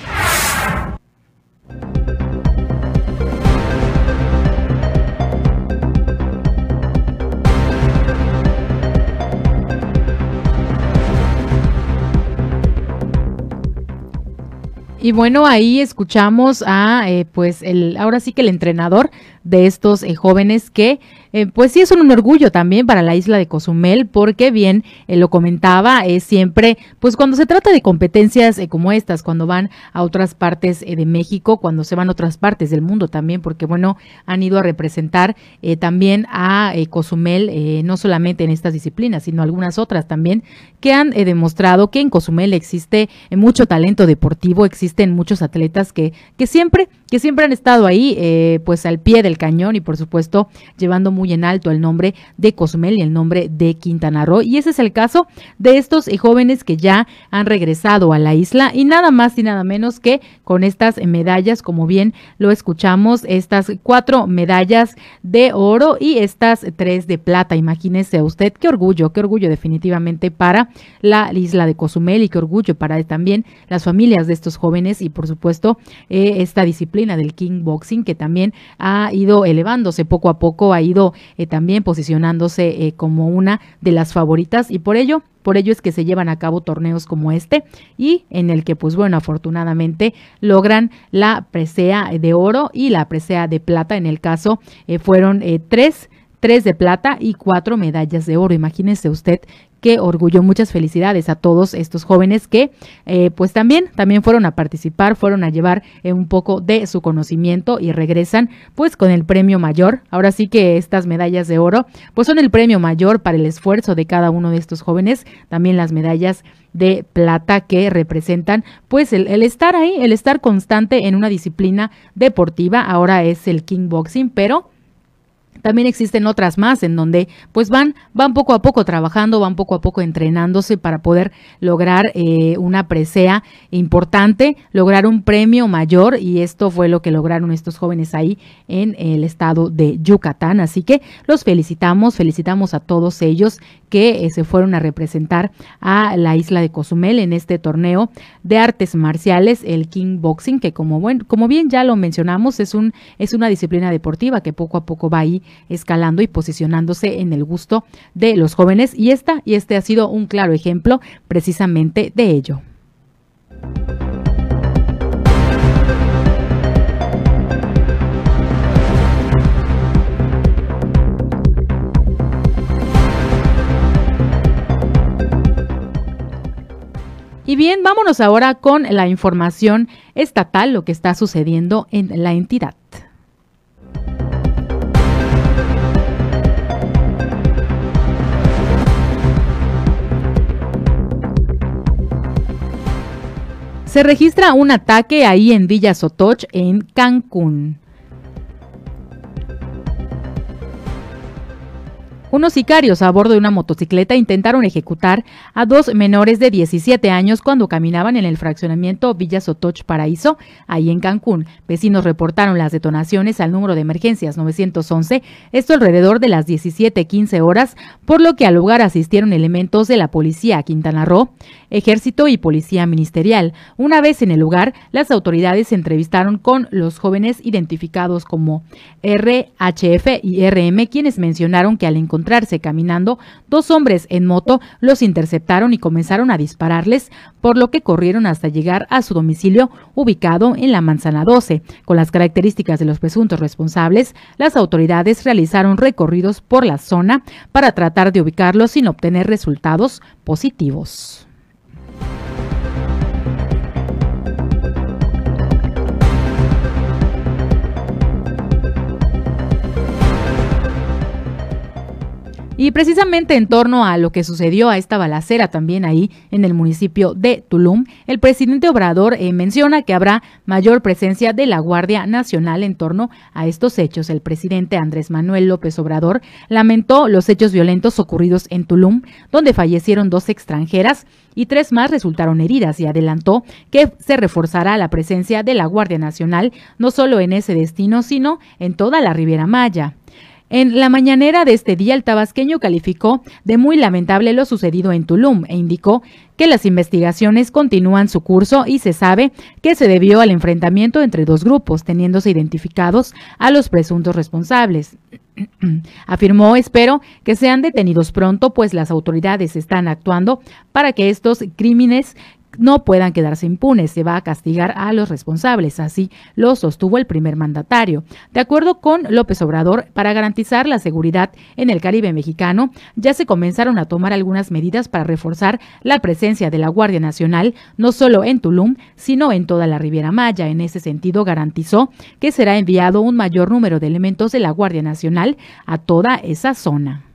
Y bueno, ahí escuchamos a, eh, pues, el, ahora sí que el entrenador de estos eh, jóvenes que, eh, pues sí es un orgullo también para la isla de Cozumel, porque bien eh, lo comentaba, es siempre, pues cuando se trata de competencias como estas, cuando van a otras partes de México, cuando se van a otras partes del mundo también, porque bueno, han ido a representar también a Cozumel, no solamente en estas disciplinas, sino algunas otras también, que han demostrado que en Cozumel existe mucho talento deportivo, existen muchos atletas que, que siempre, que siempre han estado ahí, eh, pues al pie del cañón y por supuesto llevando muy en alto el nombre de Cozumel y el nombre de Quintana Roo. Y ese es el caso de estos eh, jóvenes que ya han regresado a la isla y nada más y nada menos que con estas medallas, como bien lo escuchamos, estas cuatro medallas de oro y estas tres de plata. Imagínese usted qué orgullo, qué orgullo definitivamente para la isla de Cozumel y qué orgullo para también las familias de estos jóvenes y por supuesto eh, esta disciplina del kickboxing que también ha ido elevándose poco a poco, ha ido eh, también posicionándose eh, como una de las favoritas y por ello por ello es que se llevan a cabo torneos como este y en el que, pues bueno, afortunadamente logran la presea de oro y la presea de plata. En el caso eh, fueron tres, tres de plata y cuatro medallas de oro. Imagínese usted qué orgullo. Muchas felicidades a todos estos jóvenes que eh, pues también, también fueron a participar, fueron a llevar eh, un poco de su conocimiento y regresan pues con el premio mayor. Ahora sí que estas medallas de oro pues son el premio mayor para el esfuerzo de cada uno de estos jóvenes. También las medallas de plata que representan pues el, el estar ahí, el estar constante en una disciplina deportiva. Ahora es el kickboxing, pero también existen otras más en donde pues van van poco a poco trabajando, van poco a poco entrenándose para poder lograr eh, una presea importante, lograr un premio mayor y esto fue lo que lograron estos jóvenes ahí en el estado de Yucatán. Así que los felicitamos, felicitamos a todos ellos que eh, se fueron a representar a la isla de Cozumel en este torneo de artes marciales, el kickboxing, que como bueno, como bien ya lo mencionamos, es un es una disciplina deportiva que poco a poco va ahí escalando y posicionándose en el gusto de los jóvenes y esta y este ha sido un claro ejemplo precisamente de ello. Y bien, vámonos ahora con la información estatal, lo que está sucediendo en la entidad. Se registra un ataque ahí en Villa Sotoch, en Cancún. Unos sicarios a bordo de una motocicleta intentaron ejecutar a dos menores de 17 años cuando caminaban en el fraccionamiento Villa Sotoch Paraíso, ahí en Cancún. Vecinos reportaron las detonaciones al número de emergencias 911, esto alrededor de las 17:15 horas, por lo que al lugar asistieron elementos de la policía Quintana Roo, ejército y policía ministerial. Una vez en el lugar, las autoridades se entrevistaron con los jóvenes identificados como RHF y RM, quienes mencionaron que al encontrar encontrarse caminando, dos hombres en moto los interceptaron y comenzaron a dispararles, por lo que corrieron hasta llegar a su domicilio ubicado en la Manzana 12. Con las características de los presuntos responsables, las autoridades realizaron recorridos por la zona para tratar de ubicarlos sin obtener resultados positivos. Y precisamente en torno a lo que sucedió a esta balacera también ahí en el municipio de Tulum, el presidente Obrador eh, menciona que habrá mayor presencia de la Guardia Nacional en torno a estos hechos. El presidente Andrés Manuel López Obrador lamentó los hechos violentos ocurridos en Tulum, donde fallecieron dos extranjeras y tres más resultaron heridas y adelantó que se reforzará la presencia de la Guardia Nacional no solo en ese destino, sino en toda la Riviera Maya. En la mañanera de este día, el tabasqueño calificó de muy lamentable lo sucedido en Tulum e indicó que las investigaciones continúan su curso y se sabe que se debió al enfrentamiento entre dos grupos, teniéndose identificados a los presuntos responsables. Afirmó, espero que sean detenidos pronto, pues las autoridades están actuando para que estos crímenes no puedan quedarse impunes. Se va a castigar a los responsables. Así lo sostuvo el primer mandatario. De acuerdo con López Obrador, para garantizar la seguridad en el Caribe mexicano, ya se comenzaron a tomar algunas medidas para reforzar la presencia de la Guardia Nacional, no solo en Tulum, sino en toda la Riviera Maya. En ese sentido, garantizó que será enviado un mayor número de elementos de la Guardia Nacional a toda esa zona.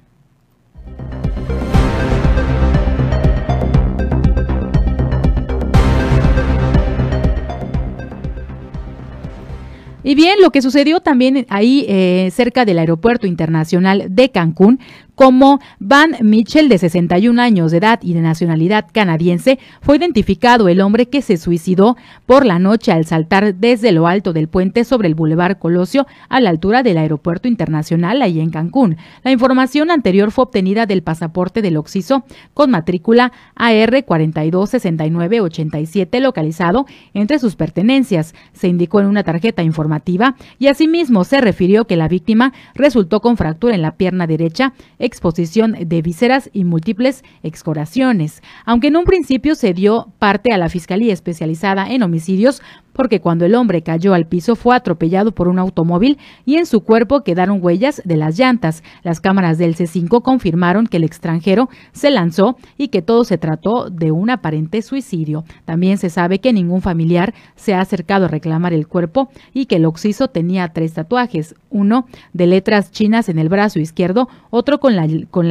Y bien, lo que sucedió también ahí eh, cerca del Aeropuerto Internacional de Cancún como Van Mitchell, de 61 años de edad y de nacionalidad canadiense, fue identificado el hombre que se suicidó por la noche al saltar desde lo alto del puente sobre el Boulevard Colosio a la altura del Aeropuerto Internacional ahí en Cancún. La información anterior fue obtenida del pasaporte del Oxiso con matrícula AR 426987 localizado entre sus pertenencias. Se indicó en una tarjeta informativa y asimismo se refirió que la víctima resultó con fractura en la pierna derecha exposición de vísceras y múltiples excoraciones. Aunque en un principio se dio parte a la Fiscalía Especializada en Homicidios porque cuando el hombre cayó al piso fue atropellado por un automóvil y en su cuerpo quedaron huellas de las llantas. Las cámaras del C5 confirmaron que el extranjero se lanzó y que todo se trató de un aparente suicidio. También se sabe que ningún familiar se ha acercado a reclamar el cuerpo y que el occiso tenía tres tatuajes, uno de letras chinas en el brazo izquierdo, otro con, la, con,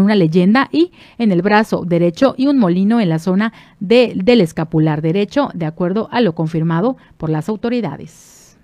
una leyenda y en el brazo derecho y un molino en la zona de, del escapular derecho, de acuerdo a lo confirmado por las autoridades.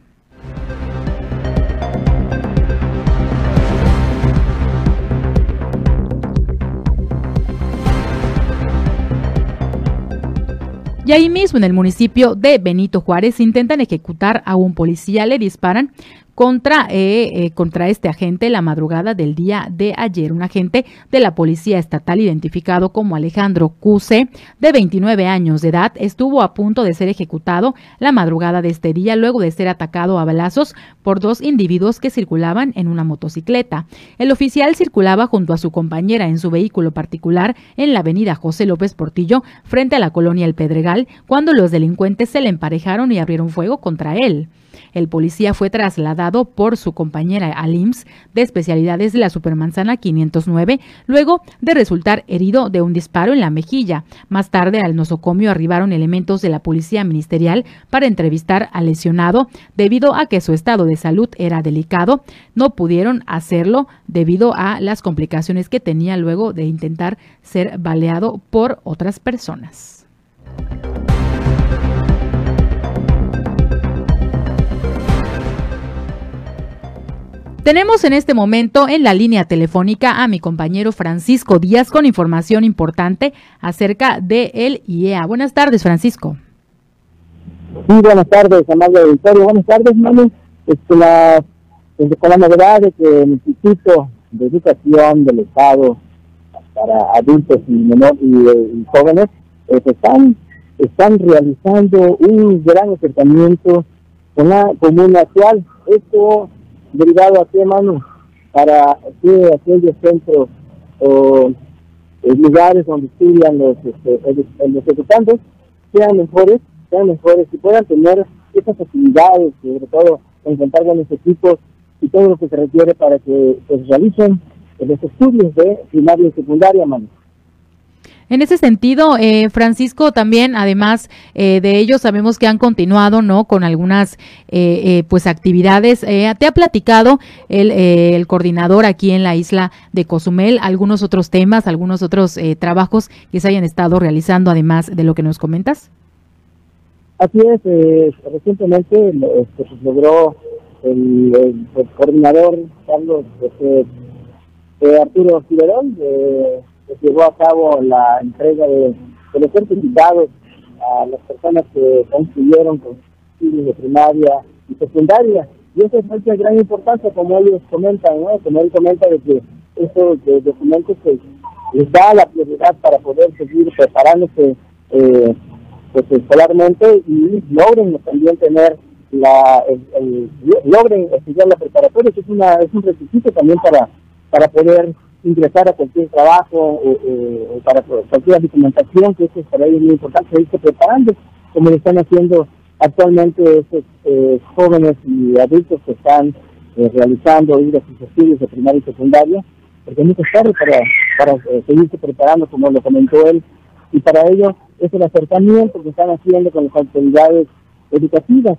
Y ahí mismo en el municipio de Benito Juárez intentan ejecutar a un policía, le disparan contra, eh, eh, contra este agente la madrugada del día de ayer. Un agente de la Policía Estatal identificado como Alejandro Cuse, de 29 años de edad, estuvo a punto de ser ejecutado la madrugada de este día luego de ser atacado a balazos por dos individuos que circulaban en una motocicleta. El oficial circulaba junto a su compañera en su vehículo particular en la avenida José López Portillo, frente a la colonia El Pedregal, cuando los delincuentes se le emparejaron y abrieron fuego contra él. El policía fue trasladado por su compañera al IMSS de especialidades de la Supermanzana 509, luego de resultar herido de un disparo en la mejilla. Más tarde al nosocomio arribaron elementos de la Policía Ministerial para entrevistar al lesionado debido a que su estado de salud era delicado. No pudieron hacerlo debido a las complicaciones que tenía luego de intentar ser baleado por otras personas. Tenemos en este momento en la línea telefónica a mi compañero Francisco Díaz con información importante acerca de el IEA. Buenas tardes, Francisco. Sí, buenas tardes, amable auditorio. Buenas tardes, mami. Este, la, desde con la novedad de que el Instituto de Educación del Estado para adultos y, menor, y, jóvenes pues, están, están realizando un gran acercamiento con la comuna actual. Esto derivado a qué mano para que aquellos centros o eh, lugares donde estudian los, este, los educantes sean mejores, sean mejores y puedan tener esas actividades, sobre todo encontrar buenos equipos y todo lo que se requiere para que se pues, realicen los estudios de primaria y secundaria, mano. En ese sentido, eh, Francisco, también, además eh, de ello, sabemos que han continuado, ¿no? Con algunas, eh, pues, actividades. ¿Te ha platicado el, el, coordinador aquí en la isla de Cozumel algunos otros temas, algunos otros trabajos que se hayan estado realizando, además de lo que nos comentas? Así es, recientemente este, pues, logró el, coordinador Carlos este, Arturo Ciberón de se llevó a cabo la entrega de, los certificados a las personas que concluyeron con estudios de primaria y secundaria. Y eso es de gran importancia, como ellos comentan, ¿no? Como él comenta de que esos documentos les da la prioridad para poder seguir preparándose eh, pues, escolarmente y logren también tener la el, logren estudiar la preparatoria, que es una es un requisito también para para poder ingresar a cualquier trabajo o, para cualquier documentación, que eso es para ellos muy importante, seguirse preparando, como lo están haciendo actualmente estos eh, jóvenes y adultos que están eh, realizando ir a sus estudios de primaria y secundaria, porque es muy tarde para, para eh, seguirse preparando, como lo comentó él, y para ello es el acercamiento que están haciendo con las autoridades educativas,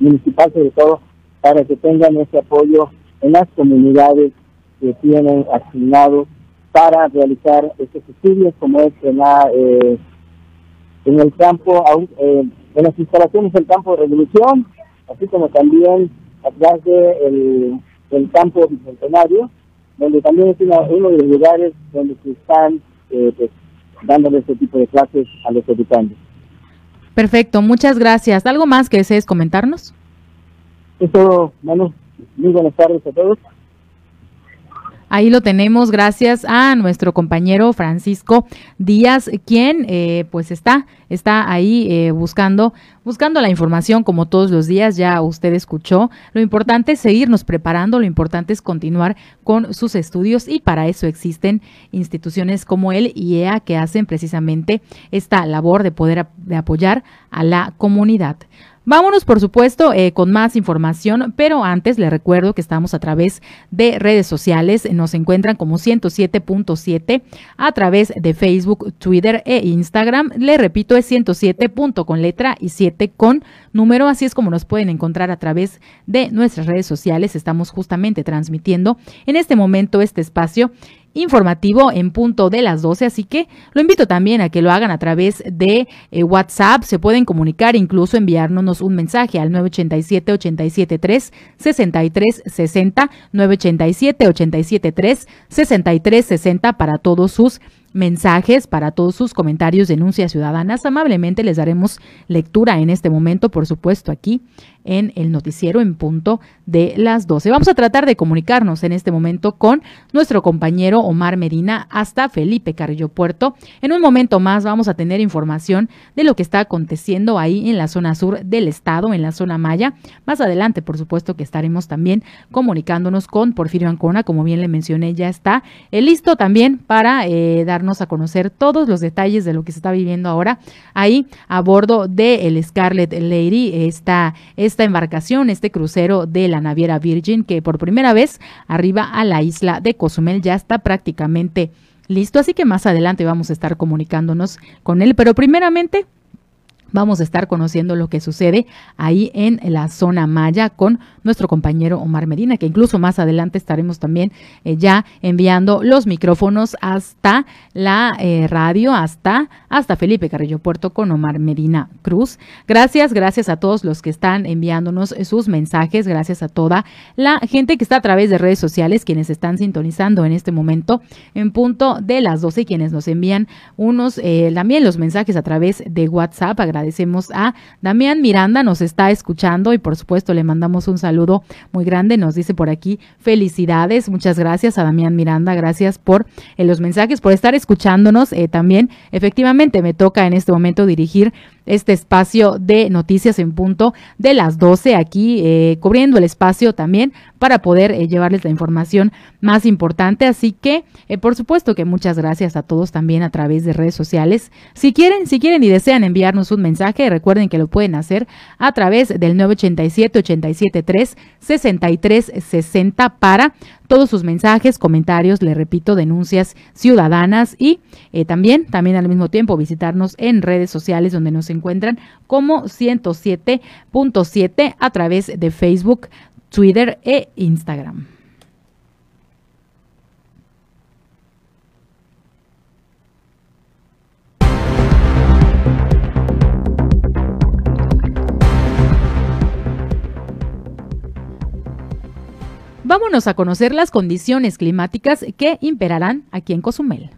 municipales sobre todo, para que tengan ese apoyo en las comunidades que tienen asignado para realizar estos estudios, como es en, la, eh, en el campo, eh, en las instalaciones del campo de revolución, así como también atrás del el campo bicentenario, donde también es uno de los lugares donde se están eh, pues, dándole este tipo de clases a los educantes. Perfecto, muchas gracias. ¿Algo más que desees comentarnos? Eso, bueno, muy buenas tardes a todos. Ahí lo tenemos gracias a nuestro compañero Francisco Díaz, quien eh, pues está, está ahí eh, buscando, buscando la información como todos los días, ya usted escuchó. Lo importante es seguirnos preparando, lo importante es continuar con sus estudios y para eso existen instituciones como el IEA que hacen precisamente esta labor de poder de apoyar a la comunidad. Vámonos, por supuesto, eh, con más información, pero antes le recuerdo que estamos a través de redes sociales. Nos encuentran como 107.7 a través de Facebook, Twitter e Instagram. Le repito, es 107. con letra y 7 con número. Así es como nos pueden encontrar a través de nuestras redes sociales. Estamos justamente transmitiendo en este momento este espacio informativo en punto de las 12, así que lo invito también a que lo hagan a través de eh, WhatsApp, se pueden comunicar, incluso enviarnos un mensaje al 987 873 6360 987 873 6360 para todos sus mensajes para todos sus comentarios, denuncias ciudadanas. Amablemente les daremos lectura en este momento, por supuesto, aquí en el noticiero en punto de las 12. Vamos a tratar de comunicarnos en este momento con nuestro compañero Omar Medina hasta Felipe Carrillo Puerto. En un momento más vamos a tener información de lo que está aconteciendo ahí en la zona sur del estado, en la zona Maya. Más adelante, por supuesto, que estaremos también comunicándonos con Porfirio Ancona, como bien le mencioné, ya está listo también para eh, dar a conocer todos los detalles de lo que se está viviendo ahora ahí a bordo de el Scarlet Lady, esta, esta embarcación, este crucero de la naviera Virgin que por primera vez arriba a la isla de Cozumel ya está prácticamente listo, así que más adelante vamos a estar comunicándonos con él, pero primeramente vamos a estar conociendo lo que sucede ahí en la zona Maya con nuestro compañero Omar Medina, que incluso más adelante estaremos también eh, ya enviando los micrófonos hasta la eh, radio, hasta, hasta Felipe Carrillo Puerto con Omar Medina Cruz. Gracias, gracias a todos los que están enviándonos sus mensajes, gracias a toda la gente que está a través de redes sociales, quienes están sintonizando en este momento en punto de las 12, quienes nos envían unos, eh, también los mensajes a través de WhatsApp. A Damián Miranda, nos está escuchando y por supuesto le mandamos un saludo muy grande. Nos dice por aquí felicidades. Muchas gracias a Damián Miranda. Gracias por eh, los mensajes, por estar escuchándonos. Eh, también efectivamente me toca en este momento dirigir este espacio de noticias en punto de las 12 aquí, eh, cubriendo el espacio también para poder eh, llevarles la información más importante. Así que, eh, por supuesto que muchas gracias a todos también a través de redes sociales. Si quieren, si quieren y desean enviarnos un mensaje, recuerden que lo pueden hacer a través del 987 873 6360 para todos sus mensajes, comentarios, le repito, denuncias ciudadanas y eh, también, también al mismo tiempo visitarnos en redes sociales donde nos encuentran como 107.7 a través de Facebook, Twitter e Instagram. Vámonos a conocer las condiciones climáticas que imperarán aquí en Cozumel.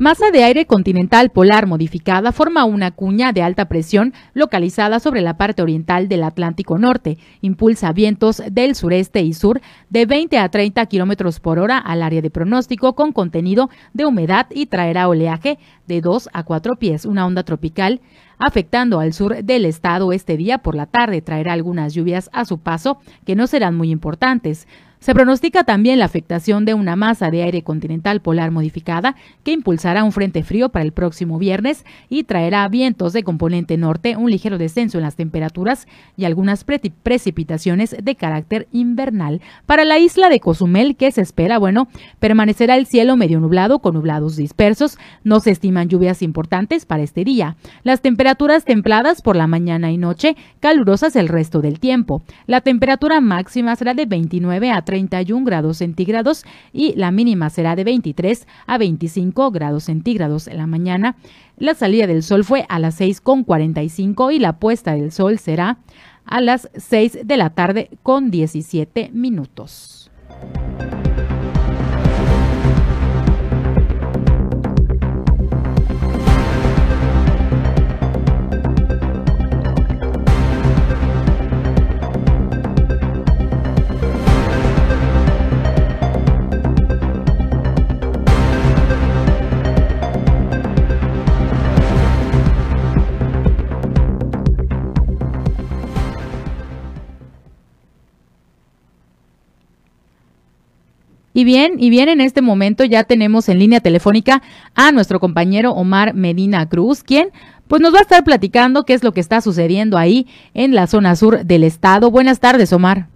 Masa de aire continental polar modificada forma una cuña de alta presión localizada sobre la parte oriental del Atlántico Norte. Impulsa vientos del sureste y sur de 20 a 30 kilómetros por hora al área de pronóstico con contenido de humedad y traerá oleaje de 2 a 4 pies. Una onda tropical afectando al sur del estado este día por la tarde traerá algunas lluvias a su paso que no serán muy importantes. Se pronostica también la afectación de una masa de aire continental polar modificada que impulsará un frente frío para el próximo viernes y traerá vientos de componente norte, un ligero descenso en las temperaturas y algunas precipitaciones de carácter invernal. Para la isla de Cozumel, que se espera, bueno, permanecerá el cielo medio nublado con nublados dispersos. No se estiman lluvias importantes para este día. Las temperaturas templadas por la mañana y noche, calurosas el resto del tiempo. La temperatura máxima será de 29 a 31 grados centígrados y la mínima será de 23 a 25 grados centígrados en la mañana. La salida del sol fue a las 6 con 45 y la puesta del sol será a las 6 de la tarde con 17 minutos. Y bien, y bien, en este momento ya tenemos en línea telefónica a nuestro compañero Omar Medina Cruz, quien pues nos va a estar platicando qué es lo que está sucediendo ahí en la zona sur del estado. Buenas tardes, Omar.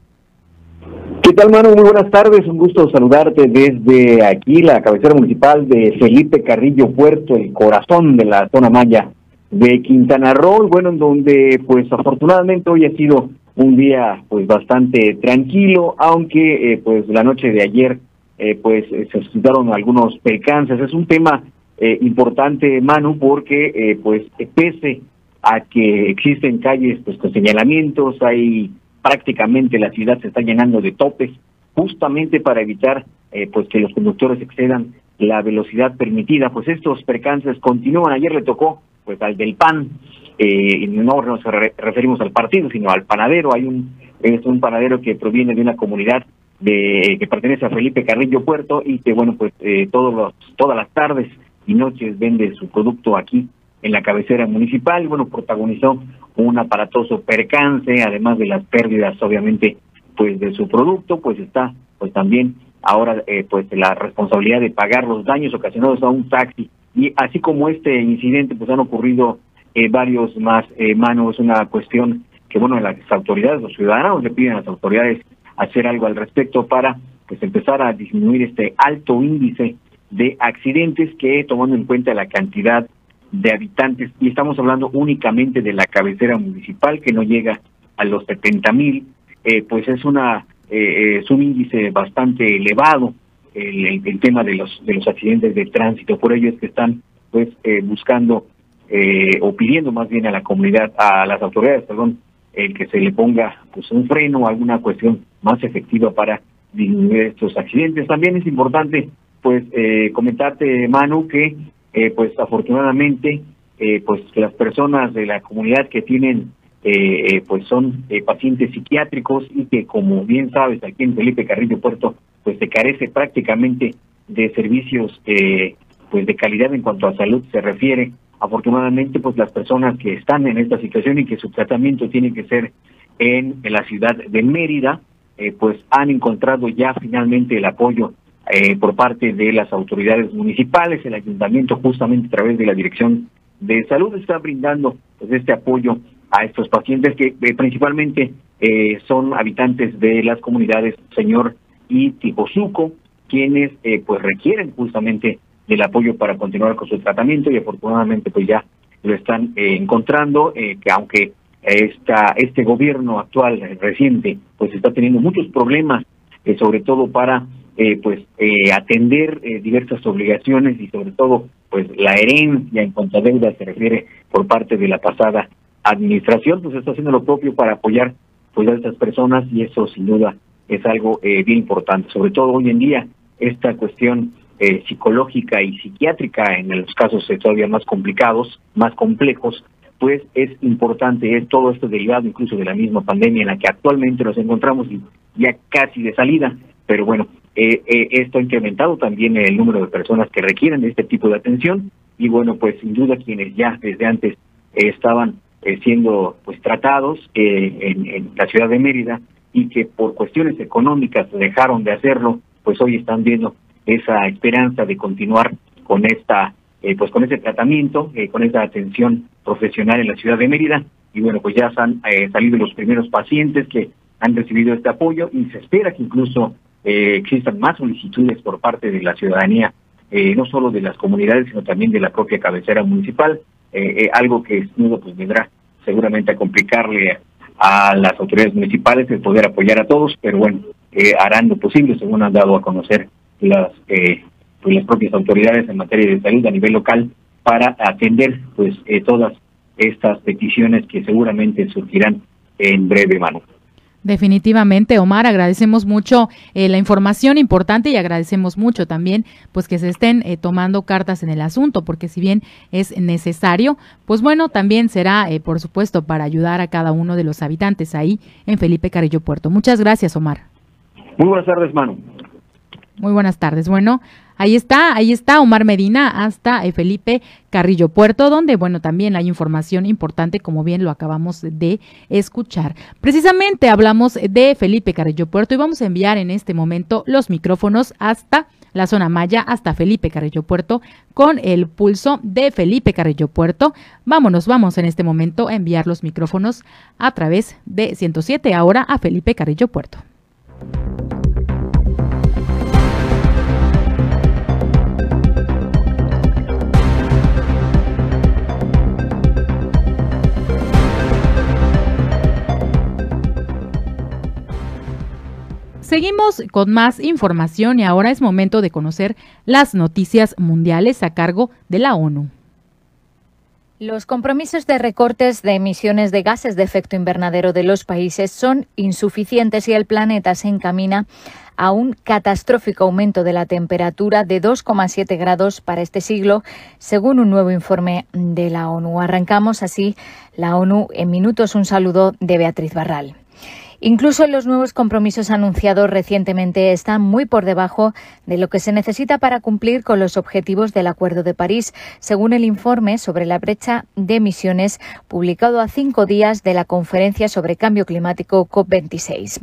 ¿Qué tal, mano? Muy buenas tardes. Un gusto saludarte desde aquí, la cabecera municipal de Felipe Carrillo Puerto, el corazón de la zona maya de Quintana Roo. Bueno, en donde, pues, afortunadamente hoy ha sido un día pues bastante tranquilo, aunque eh, pues la noche de ayer eh, pues se suscitaron algunos percances. Es un tema eh, importante, Manu, porque pues pese a que existen calles pues con señalamientos, hay prácticamente la ciudad se está llenando de topes, justamente para evitar pues que los conductores excedan la velocidad permitida. Pues estos percances continúan. Ayer le tocó pues al del PAN eh, no nos referimos al partido, sino al panadero. Hay un, es un panadero que proviene de una comunidad de, que pertenece a Felipe Carrillo Puerto y que, bueno, pues eh, todos los, todas las tardes y noches vende su producto aquí en la cabecera municipal. Bueno, protagonizó un aparatoso percance, además de las pérdidas, obviamente, pues de su producto, pues está, pues también ahora, eh, pues la responsabilidad de pagar los daños ocasionados a un taxi. Y así como este incidente, pues han ocurrido eh, varios más, eh, manos, una cuestión que, bueno, las autoridades, los ciudadanos le piden a las autoridades hacer algo al respecto para, pues, empezar a disminuir este alto índice de accidentes que, tomando en cuenta la cantidad de habitantes, y estamos hablando únicamente de la cabecera municipal que no llega a los 70 mil, eh, pues es una eh, es un índice bastante elevado el, el, tema de los de los accidentes de tránsito. Por ello es que están pues eh, buscando eh, o pidiendo más bien a la comunidad, a las autoridades, perdón, el que se le ponga pues un freno o alguna cuestión más efectiva para disminuir estos accidentes. También es importante pues eh, comentarte, Manu, que eh, pues afortunadamente eh, pues las personas de la comunidad que tienen eh, eh pues son eh, pacientes psiquiátricos y que como bien sabes aquí en Felipe Carrillo Puerto pues se carece prácticamente de servicios eh, pues de calidad en cuanto a salud se refiere afortunadamente pues las personas que están en esta situación y que su tratamiento tiene que ser en, la ciudad de Mérida eh, pues han encontrado ya finalmente el apoyo eh, por parte de las autoridades municipales, el ayuntamiento justamente a través de la Dirección de Salud está brindando pues, este apoyo a estos pacientes que eh, principalmente eh, son habitantes de las comunidades Señor y Tijosuco, quienes pues requieren justamente del apoyo para continuar con su tratamiento y afortunadamente pues ya lo están eh, encontrando, eh, que aunque esta, este gobierno actual reciente pues está teniendo muchos problemas, eh, sobre todo para eh, pues atender diversas obligaciones y sobre todo pues la herencia en cuanto a deuda se refiere por parte de la pasada administración pues está haciendo lo propio para apoyar pues a estas personas y eso sin duda es algo bien importante. Sobre todo hoy en día esta cuestión eh, psicológica y psiquiátrica en los casos todavía más complicados más complejos pues es importante es todo esto derivado incluso de la misma pandemia en la que actualmente nos encontramos y ya casi de salida. Pero bueno eh, eh, esto ha incrementado también el número de personas que requieren este tipo de atención. Y bueno, pues sin duda quienes ya desde antes estaban eh, siendo pues tratados eh, en, en la ciudad de Mérida y que por cuestiones económicas dejaron de hacerlo, pues hoy están viendo esa esperanza de continuar con esta eh, pues con ese tratamiento, eh, con esa atención profesional en la ciudad de Mérida. Y bueno, pues ya han eh, salido los primeros pacientes que han recibido este apoyo y se espera que incluso eh, existan más solicitudes por parte de la ciudadanía, eh, no solo de las comunidades, sino también de la propia cabecera municipal, eh, algo que sin pues vendrá seguramente a complicarle a las autoridades municipales el poder apoyar a todos, pero bueno, harán lo posible, según han dado a conocer las, eh, pues, las propias autoridades en materia de salud a nivel local, para atender pues eh, todas estas peticiones que seguramente surgirán en breve mano. Definitivamente, Omar, agradecemos mucho eh, la información importante y agradecemos mucho también pues que se estén eh, tomando cartas en el asunto, porque si bien es necesario, pues bueno, también será, eh, por supuesto, para ayudar a cada uno de los habitantes ahí en Felipe Carrillo Puerto. Muchas gracias, Omar. Muy buenas tardes, Manu. Muy buenas tardes. Bueno, ahí está, ahí está Omar Medina hasta eh, Felipe Carrillo Puerto, donde, bueno, también hay información importante, como bien lo acabamos de escuchar. Precisamente hablamos de Felipe Carrillo Puerto y vamos a enviar en este momento los micrófonos hasta la zona Maya, hasta Felipe Carrillo Puerto, con el pulso de Felipe Carrillo Puerto. Vámonos, vamos en este momento a enviar los micrófonos a través de 107 ahora a Felipe Carrillo Puerto. Seguimos con más información y ahora es momento de conocer las noticias mundiales a cargo de la ONU. Los compromisos de recortes de emisiones de gases de efecto invernadero de los países son insuficientes y el planeta se encamina a un catastrófico aumento de la temperatura de 2,7 grados para este siglo, según un nuevo informe de la ONU. Arrancamos así la ONU en minutos. Un saludo de Beatriz Barral. Incluso los nuevos compromisos anunciados recientemente están muy por debajo de lo que se necesita para cumplir con los objetivos del Acuerdo de París, según el informe sobre la brecha de emisiones publicado a cinco días de la conferencia sobre cambio climático COP26.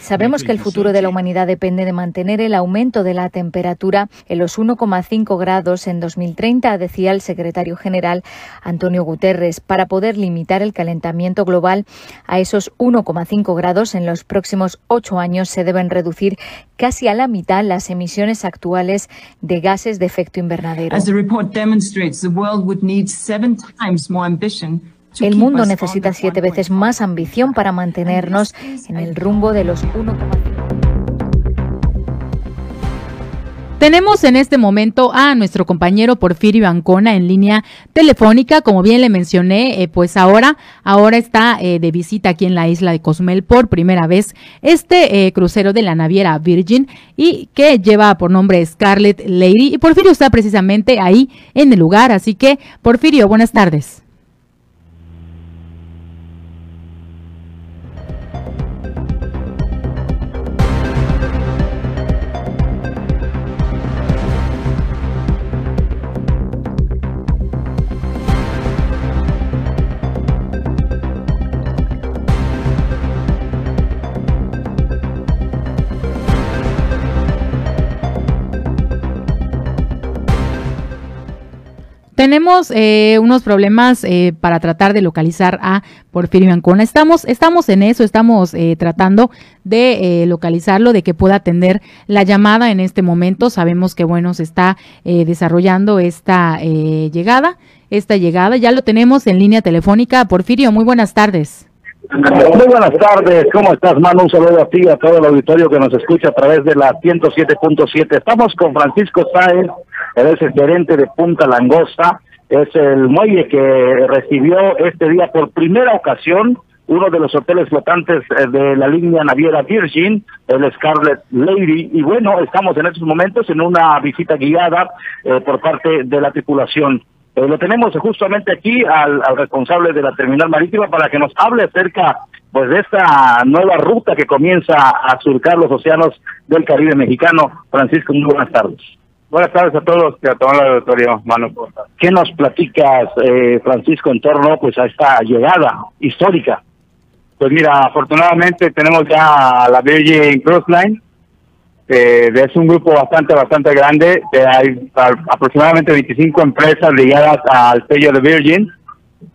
Sabemos que el futuro de la humanidad depende de mantener el aumento de la temperatura en los 1,5 grados en 2030, decía el secretario general Antonio Guterres, para poder limitar el calentamiento global a esos 1,5 grados en los próximos ocho años. Se deben reducir casi a la mitad las emisiones actuales de gases de efecto invernadero. El mundo necesita siete veces más ambición para mantenernos en el rumbo de los 1,5 tenemos en este momento a nuestro compañero Porfirio Ancona en línea telefónica, como bien le mencioné, eh, pues ahora, ahora está eh, de visita aquí en la isla de Cozumel por primera vez este eh, crucero de la naviera Virgin y que lleva por nombre Scarlet Lady. Y Porfirio está precisamente ahí en el lugar, así que Porfirio, buenas tardes. Tenemos eh, unos problemas eh, para tratar de localizar a Porfirio Ancona. Estamos, estamos en eso, estamos eh, tratando de localizarlo, de que pueda atender la llamada en este momento. Sabemos que, bueno, se está desarrollando esta llegada, esta llegada. Ya lo tenemos en línea telefónica. Porfirio, muy buenas tardes. Muy buenas tardes, ¿cómo estás, mano? Un saludo a ti, a todo el auditorio que nos escucha a través de la 107.7. Estamos con Francisco Sáenz, él es el gerente de Punta Langosta, es el muelle que recibió este día por primera ocasión uno de los hoteles flotantes eh, de la línea naviera Virgin, el Scarlet Lady, y bueno, estamos en estos momentos en una visita guiada eh, por parte de la tripulación. Eh, lo tenemos justamente aquí al, responsable de la terminal marítima para que nos hable acerca pues de esta nueva ruta que comienza a surcar los océanos del Caribe mexicano. Francisco, muy buenas tardes. Buenas tardes a todos y a todo el auditorio, Manu. ¿Qué nos platicas, eh, Francisco, en torno pues, a esta llegada histórica? Pues mira, afortunadamente tenemos ya la Virgin Cruise Line, eh, es un grupo bastante, bastante grande, hay aproximadamente 25 empresas ligadas al sello de Virgin.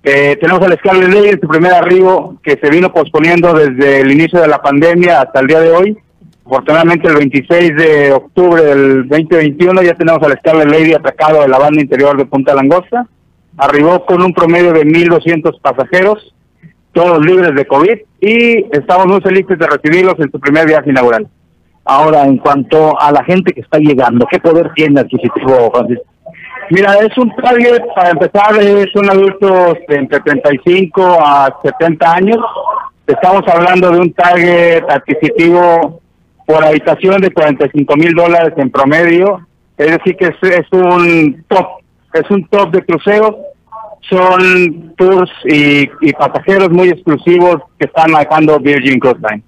Eh, tenemos el Scarlet Lady, su primer arribo, que se vino posponiendo desde el inicio de la pandemia hasta el día de hoy Afortunadamente el 26 de octubre del 2021 ya tenemos al Scarlet Lady atracado de la banda interior de Punta Langosta. Arribó con un promedio de 1.200 pasajeros, todos libres de COVID, y estamos muy felices de recibirlos en su primer viaje inaugural. Ahora, en cuanto a la gente que está llegando, ¿qué poder tiene adquisitivo, Francisco? Mira, es un target, para empezar, es un adulto entre 35 a 70 años. Estamos hablando de un target adquisitivo por habitación de 45 mil dólares en promedio. Es decir, que es, un top, es un top de cruceros. Son tours y, pasajeros muy exclusivos que están manejando Virgin Coast Line.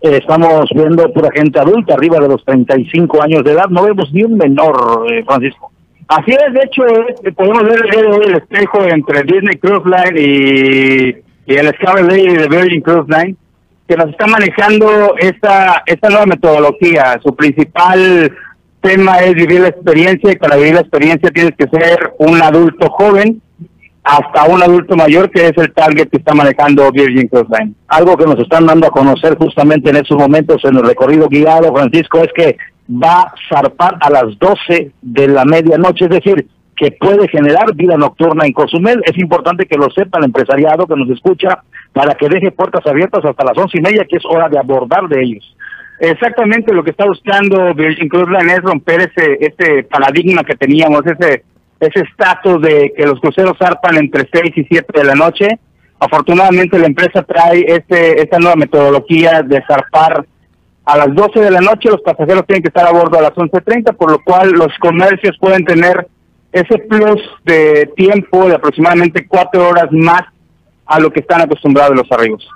Eh, estamos viendo pura gente adulta, arriba de los 35 años de edad. No vemos ni un menor, eh, Francisco. Así es, de hecho, eh, podemos ver el, espejo entre Disney Cruise Line y, y el Lady de Virgin Cruise Line que nos está manejando esta, esta nueva metodología. Su principal tema es vivir la experiencia y para vivir la experiencia tienes que ser un adulto joven hasta un adulto mayor que es el target que está manejando Virgin Cruise Line. Algo que nos están dando a conocer justamente en estos momentos en el recorrido guiado, Francisco, es que va a zarpar a las 12 de la medianoche, es decir, que puede generar vida nocturna en Cozumel. Es importante que lo sepa el empresariado que nos escucha para que deje puertas abiertas hasta las once y media, que es hora de abordar de ellos. Exactamente lo que está buscando Virgin Cruise es romper ese, ese paradigma que teníamos, ese ese estatus de que los cruceros zarpan entre 6 y 7 de la noche. Afortunadamente la empresa trae este, esta nueva metodología de zarpar a las 12 de la noche, los pasajeros tienen que estar a bordo a las 11.30, por lo cual los comercios pueden tener ese plus de tiempo de aproximadamente cuatro horas más a lo que están acostumbrados los arribos.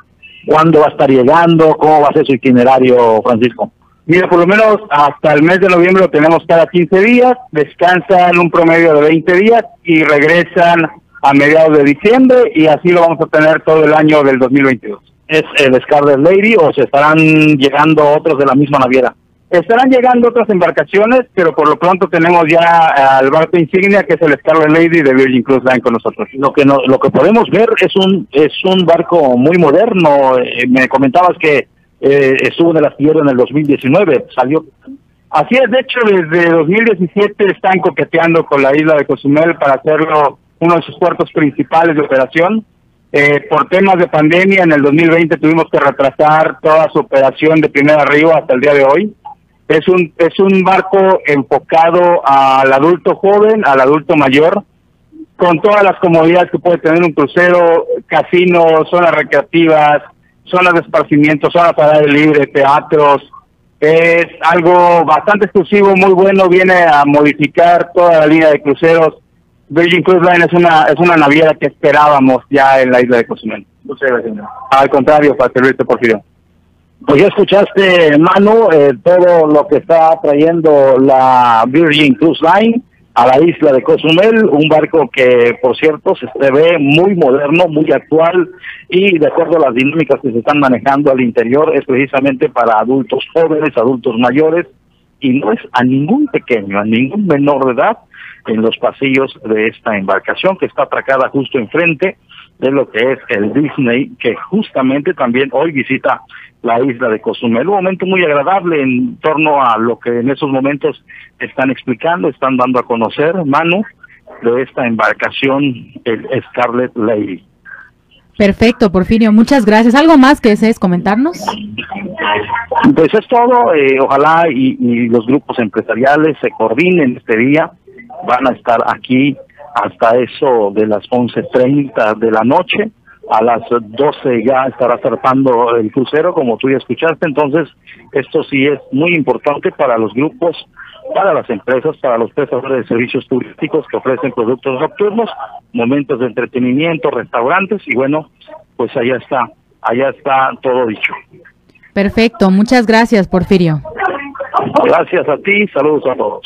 ¿Cuándo va a estar llegando? ¿Cómo va a ser su itinerario, Francisco? Mira, por lo menos hasta el mes de noviembre lo tenemos cada 15 días, descansan un promedio de 20 días y regresan a mediados de diciembre y así lo vamos a tener todo el año del 2022. ¿Es el Scarlet Lady o se estarán llegando otros de la misma naviera? Estarán llegando otras embarcaciones, pero por lo pronto tenemos ya al barco insignia que es el Scarlet Lady de Virgin Cruise Line con nosotros. Lo que no, lo que podemos ver es un es un barco muy moderno. Eh, me comentabas que eh, estuvo en el astillero en el 2019, salió. Así es, de hecho desde 2017 están coqueteando con la isla de Cozumel para hacerlo uno de sus puertos principales de operación. Eh, por temas de pandemia en el 2020 tuvimos que retrasar toda su operación de primer arribo hasta el día de hoy es un, es un barco enfocado al adulto joven, al adulto mayor, con todas las comodidades que puede tener un crucero, casino, zonas recreativas, zonas de esparcimiento, zonas para aire libre, teatros. Es algo bastante exclusivo, muy bueno, viene a modificar toda la línea de cruceros. Virgin Cruise Line es una, es una naviera que esperábamos ya en la isla de Cozumel. Al contrario, para servirte, Porfirio. Pues ya escuchaste, Manu, eh, todo lo que está trayendo la Virgin Cruise Line a la isla de Cozumel, un barco que, por cierto, se ve muy moderno, muy actual y de acuerdo a las dinámicas que se están manejando al interior, es precisamente para adultos jóvenes, adultos mayores y no es a ningún pequeño, a ningún menor de edad en los pasillos de esta embarcación que está atracada justo enfrente de lo que es el Disney, que justamente también hoy visita la isla de Cozumel. Un momento muy agradable en torno a lo que en esos momentos están explicando, están dando a conocer, Manu, de esta embarcación, el Scarlet Lady. Perfecto, Porfirio, muchas gracias. ¿Algo más que desees comentarnos? Pues es todo, eh, ojalá y, y los grupos empresariales se coordinen este día, van a estar aquí hasta eso de las 11.30 de la noche a las 12 ya estará zarpando el crucero, como tú ya escuchaste. Entonces, esto sí es muy importante para los grupos, para las empresas, para los prestadores de servicios turísticos que ofrecen productos nocturnos, momentos de entretenimiento, restaurantes y bueno, pues allá está, allá está todo dicho. Perfecto, muchas gracias, Porfirio. Gracias a ti, saludos a todos.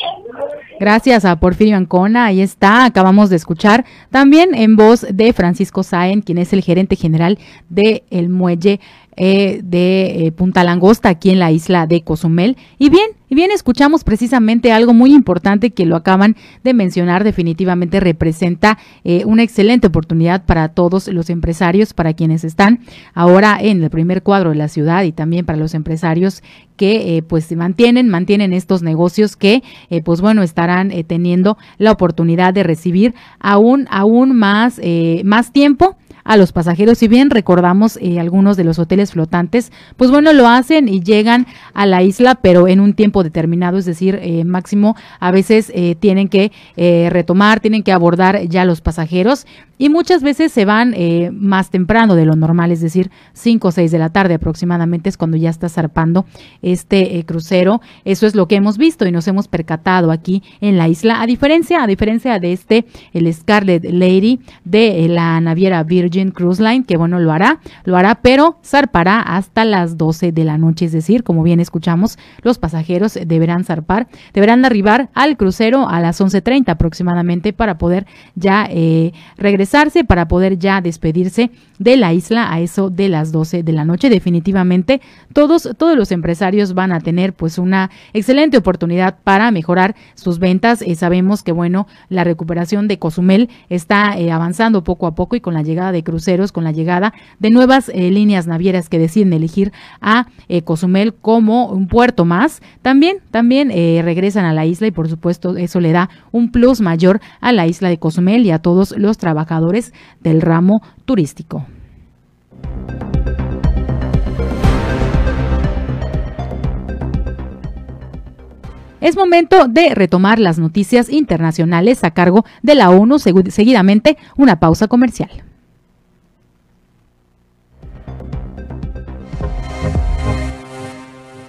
Gracias a Porfirio Ancona, ahí está, acabamos de escuchar también en voz de Francisco Saen, quien es el gerente general de El Muelle eh, de eh, Punta Langosta, aquí en la isla de Cozumel. Y bien, y bien, escuchamos precisamente algo muy importante que lo acaban de mencionar, definitivamente representa eh, una excelente oportunidad para todos los empresarios, para quienes están ahora en el primer cuadro de la ciudad y también para los empresarios que pues mantienen, mantienen estos negocios que pues bueno, estarán teniendo la oportunidad de recibir aún, aún más, más tiempo a los pasajeros. Si bien recordamos eh, algunos de los hoteles flotantes, pues bueno, lo hacen y llegan a la isla, pero en un tiempo determinado, es decir, eh, máximo a veces eh, tienen que retomar, tienen que abordar ya los pasajeros y muchas veces se van más temprano de lo normal, es decir, 5 o 6 de la tarde aproximadamente es cuando ya está zarpando este crucero. Eso es lo que hemos visto y nos hemos percatado aquí en la isla. A diferencia, a diferencia de este, el Scarlet Lady de la naviera Virgin Cruise Line, que bueno, lo hará, lo hará, pero zarpará hasta las 12 de la noche, es decir, como bien escuchamos, los pasajeros deberán zarpar, deberán arribar al crucero a las 11.30 aproximadamente para poder ya regresar para poder ya despedirse de la isla a eso de las 12 de la noche. Definitivamente todos, todos los empresarios van a tener pues una excelente oportunidad para mejorar sus ventas. Eh, sabemos que bueno, la recuperación de Cozumel está eh, avanzando poco a poco y con la llegada de cruceros, con la llegada de nuevas eh, líneas navieras que deciden elegir a Cozumel como un puerto más, también, también regresan a la isla y por supuesto eso le da un plus mayor a la isla de Cozumel y a todos los trabajadores del ramo turístico. Es momento de retomar las noticias internacionales a cargo de la ONU, seguidamente una pausa comercial.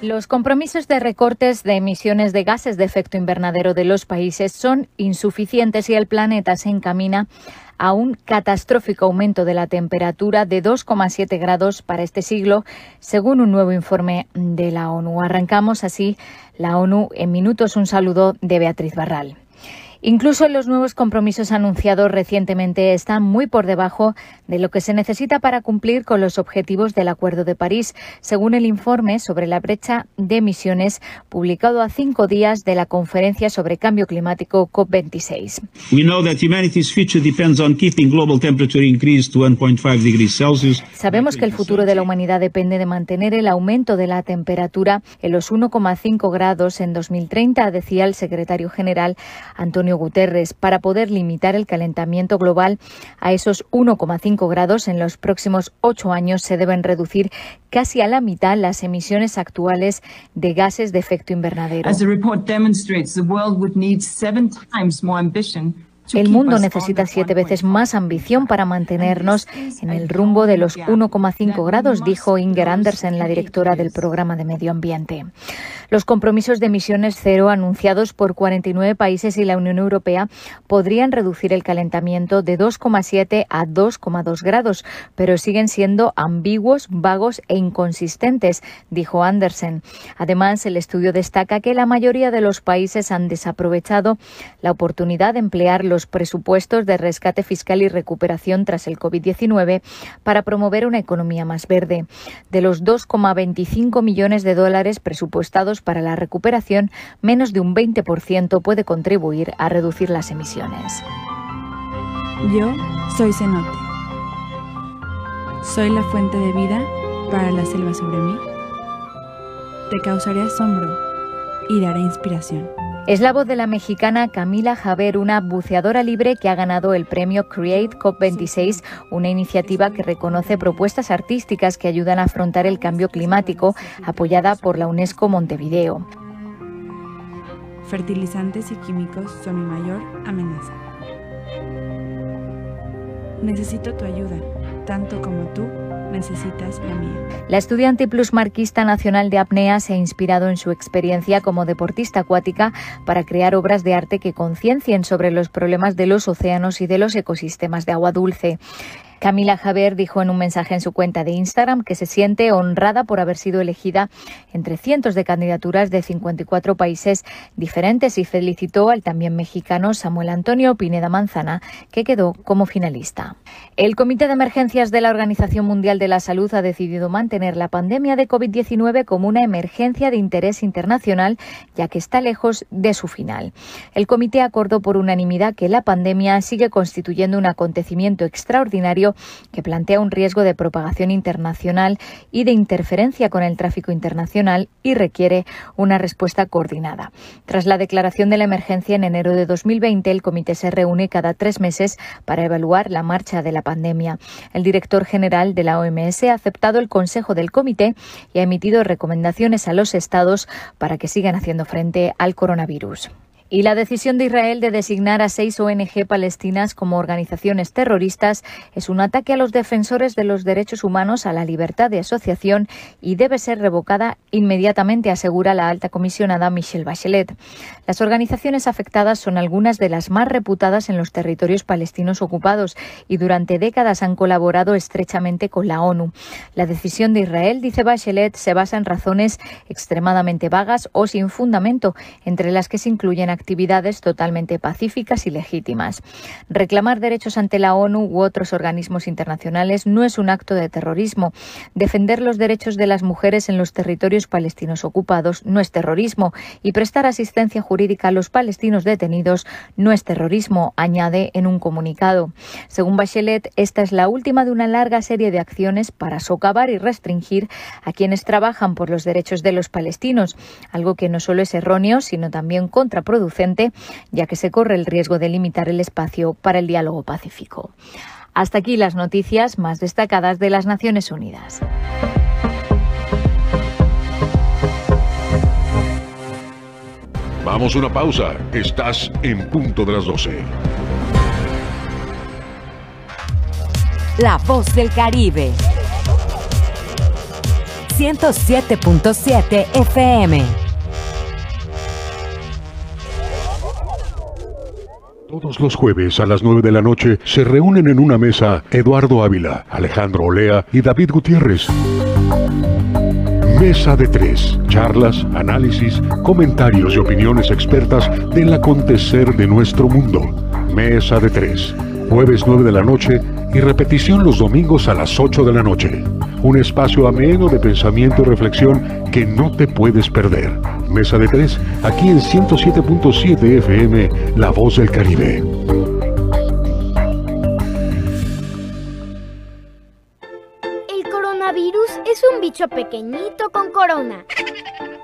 Los compromisos de recortes de emisiones de gases de efecto invernadero de los países son insuficientes y el planeta se encamina a un catastrófico aumento de la temperatura de 2,7 grados para este siglo, según un nuevo informe de la ONU. Arrancamos así la ONU en minutos. Un saludo de Beatriz Barral. Incluso los nuevos compromisos anunciados recientemente están muy por debajo de lo que se necesita para cumplir con los objetivos del Acuerdo de París, según el informe sobre la brecha de emisiones publicado a cinco días de la conferencia sobre cambio climático COP26. Sabemos que el futuro de la humanidad depende de mantener el aumento de la temperatura en los 1,5 grados en 2030, decía el secretario general Antonio Guterres para poder limitar el calentamiento global a esos 1,5 grados en los próximos ocho años se deben reducir casi a la mitad las emisiones actuales de gases de efecto invernadero. El mundo necesita siete veces más ambición para mantenernos en el rumbo de los 1,5 grados, dijo Inger Andersen, la directora del programa de medio ambiente. Los compromisos de emisiones cero anunciados por 49 países y la Unión Europea podrían reducir el calentamiento de 2,7 a 2,2 grados, pero siguen siendo ambiguos, vagos e inconsistentes, dijo Andersen. Además, el estudio destaca que la mayoría de los países han desaprovechado la oportunidad de emplear los presupuestos de rescate fiscal y recuperación tras el COVID-19 para promover una economía más verde. De los 2,25 millones de dólares presupuestados para la recuperación, menos de un 20% puede contribuir a reducir las emisiones. Yo soy cenote. Soy la fuente de vida para la selva sobre mí. Te causaré asombro y daré inspiración. Es la voz de la mexicana Camila Javer, una buceadora libre que ha ganado el premio Create COP26, una iniciativa que reconoce propuestas artísticas que ayudan a afrontar el cambio climático, apoyada por la UNESCO Montevideo. Fertilizantes y químicos son mi mayor amenaza. Necesito tu ayuda, tanto como tú la mía. La estudiante plusmarquista nacional de apnea se ha inspirado en su experiencia como deportista acuática para crear obras de arte que conciencien sobre los problemas de los océanos y de los ecosistemas de agua dulce. Camila Javer dijo en un mensaje en su cuenta de Instagram que se siente honrada por haber sido elegida entre cientos de candidaturas de 54 países diferentes y felicitó al también mexicano Samuel Antonio Pineda Manzana, que quedó como finalista. El Comité de Emergencias de la Organización Mundial de la Salud ha decidido mantener la pandemia de COVID-19 como una emergencia de interés internacional, ya que está lejos de su final. El comité acordó por unanimidad que la pandemia sigue constituyendo un acontecimiento extraordinario que plantea un riesgo de propagación internacional y de interferencia con el tráfico internacional y requiere una respuesta coordinada. Tras la declaración de la emergencia en enero de 2020, el comité se reúne cada tres meses para evaluar la marcha de la pandemia. El director general de la OMS ha aceptado el consejo del comité y ha emitido recomendaciones a los estados para que sigan haciendo frente al coronavirus. Y la decisión de Israel de designar a seis ONG palestinas como organizaciones terroristas es un ataque a los defensores de los derechos humanos, a la libertad de asociación y debe ser revocada inmediatamente, asegura la alta comisionada Michelle Bachelet. Las organizaciones afectadas son algunas de las más reputadas en los territorios palestinos ocupados y durante décadas han colaborado estrechamente con la ONU. La decisión de Israel, dice Bachelet, se basa en razones extremadamente vagas o sin fundamento, entre las que se incluyen actividades totalmente pacíficas y legítimas. Reclamar derechos ante la ONU u otros organismos internacionales no es un acto de terrorismo. Defender los derechos de las mujeres en los territorios palestinos ocupados no es terrorismo y prestar asistencia jurídica a los palestinos detenidos no es terrorismo, añade en un comunicado. Según Bachelet, esta es la última de una larga serie de acciones para socavar y restringir a quienes trabajan por los derechos de los palestinos, algo que no solo es erróneo, sino también contraproducente ya que se corre el riesgo de limitar el espacio para el diálogo pacífico. Hasta aquí las noticias más destacadas de las Naciones Unidas. Vamos a una pausa. Estás en punto de las 12. La voz del Caribe. 107.7 FM. Todos los jueves a las 9 de la noche se reúnen en una mesa Eduardo Ávila, Alejandro Olea y David Gutiérrez. Mesa de tres. Charlas, análisis, comentarios y opiniones expertas del acontecer de nuestro mundo. Mesa de tres. Jueves 9 de la noche y repetición los domingos a las 8 de la noche. Un espacio ameno de pensamiento y reflexión que no te puedes perder. Mesa de tres, aquí en 107.7 FM, La Voz del Caribe. El coronavirus es un bicho pequeñito con corona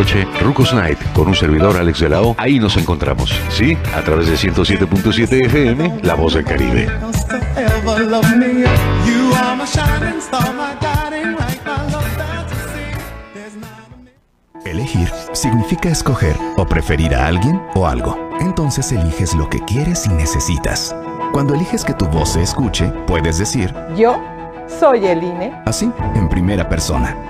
noche, Rucos Night, con un servidor Alex de la O. Ahí nos encontramos, ¿sí? A través de 107.7 FM, La Voz del Caribe. Elegir significa escoger o preferir a alguien o algo. Entonces eliges lo que quieres y necesitas. Cuando eliges que tu voz se escuche, puedes decir, yo soy el INE. Así, en primera persona.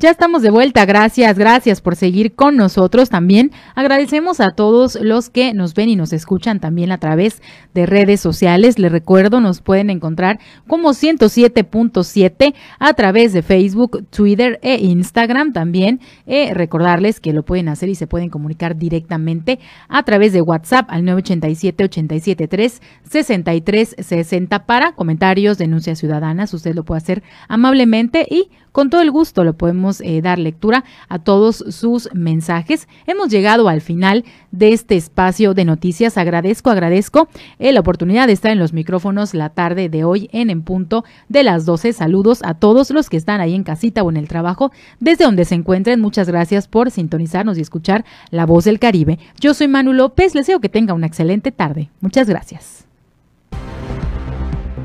Ya estamos de vuelta, gracias, gracias por seguir con nosotros también. Agradecemos a todos los que nos ven y nos escuchan también a través de redes sociales. Les recuerdo, nos pueden encontrar como 107.7 a través de Facebook, Twitter e Instagram también. Eh, recordarles que lo pueden hacer y se pueden comunicar directamente a través de WhatsApp al 987-873-6360 para comentarios, denuncias ciudadanas. Usted lo puede hacer amablemente y con todo el gusto lo podemos eh, dar lectura a todos sus mensajes. Hemos llegado al final de este espacio de noticias. Agradezco, agradezco eh, la oportunidad de estar en los micrófonos la tarde de hoy en en punto de las 12. Saludos a todos los que están ahí en casita o en el trabajo, desde donde se encuentren. Muchas gracias por sintonizarnos y escuchar La Voz del Caribe. Yo soy Manu López. Les deseo que tenga una excelente tarde. Muchas gracias.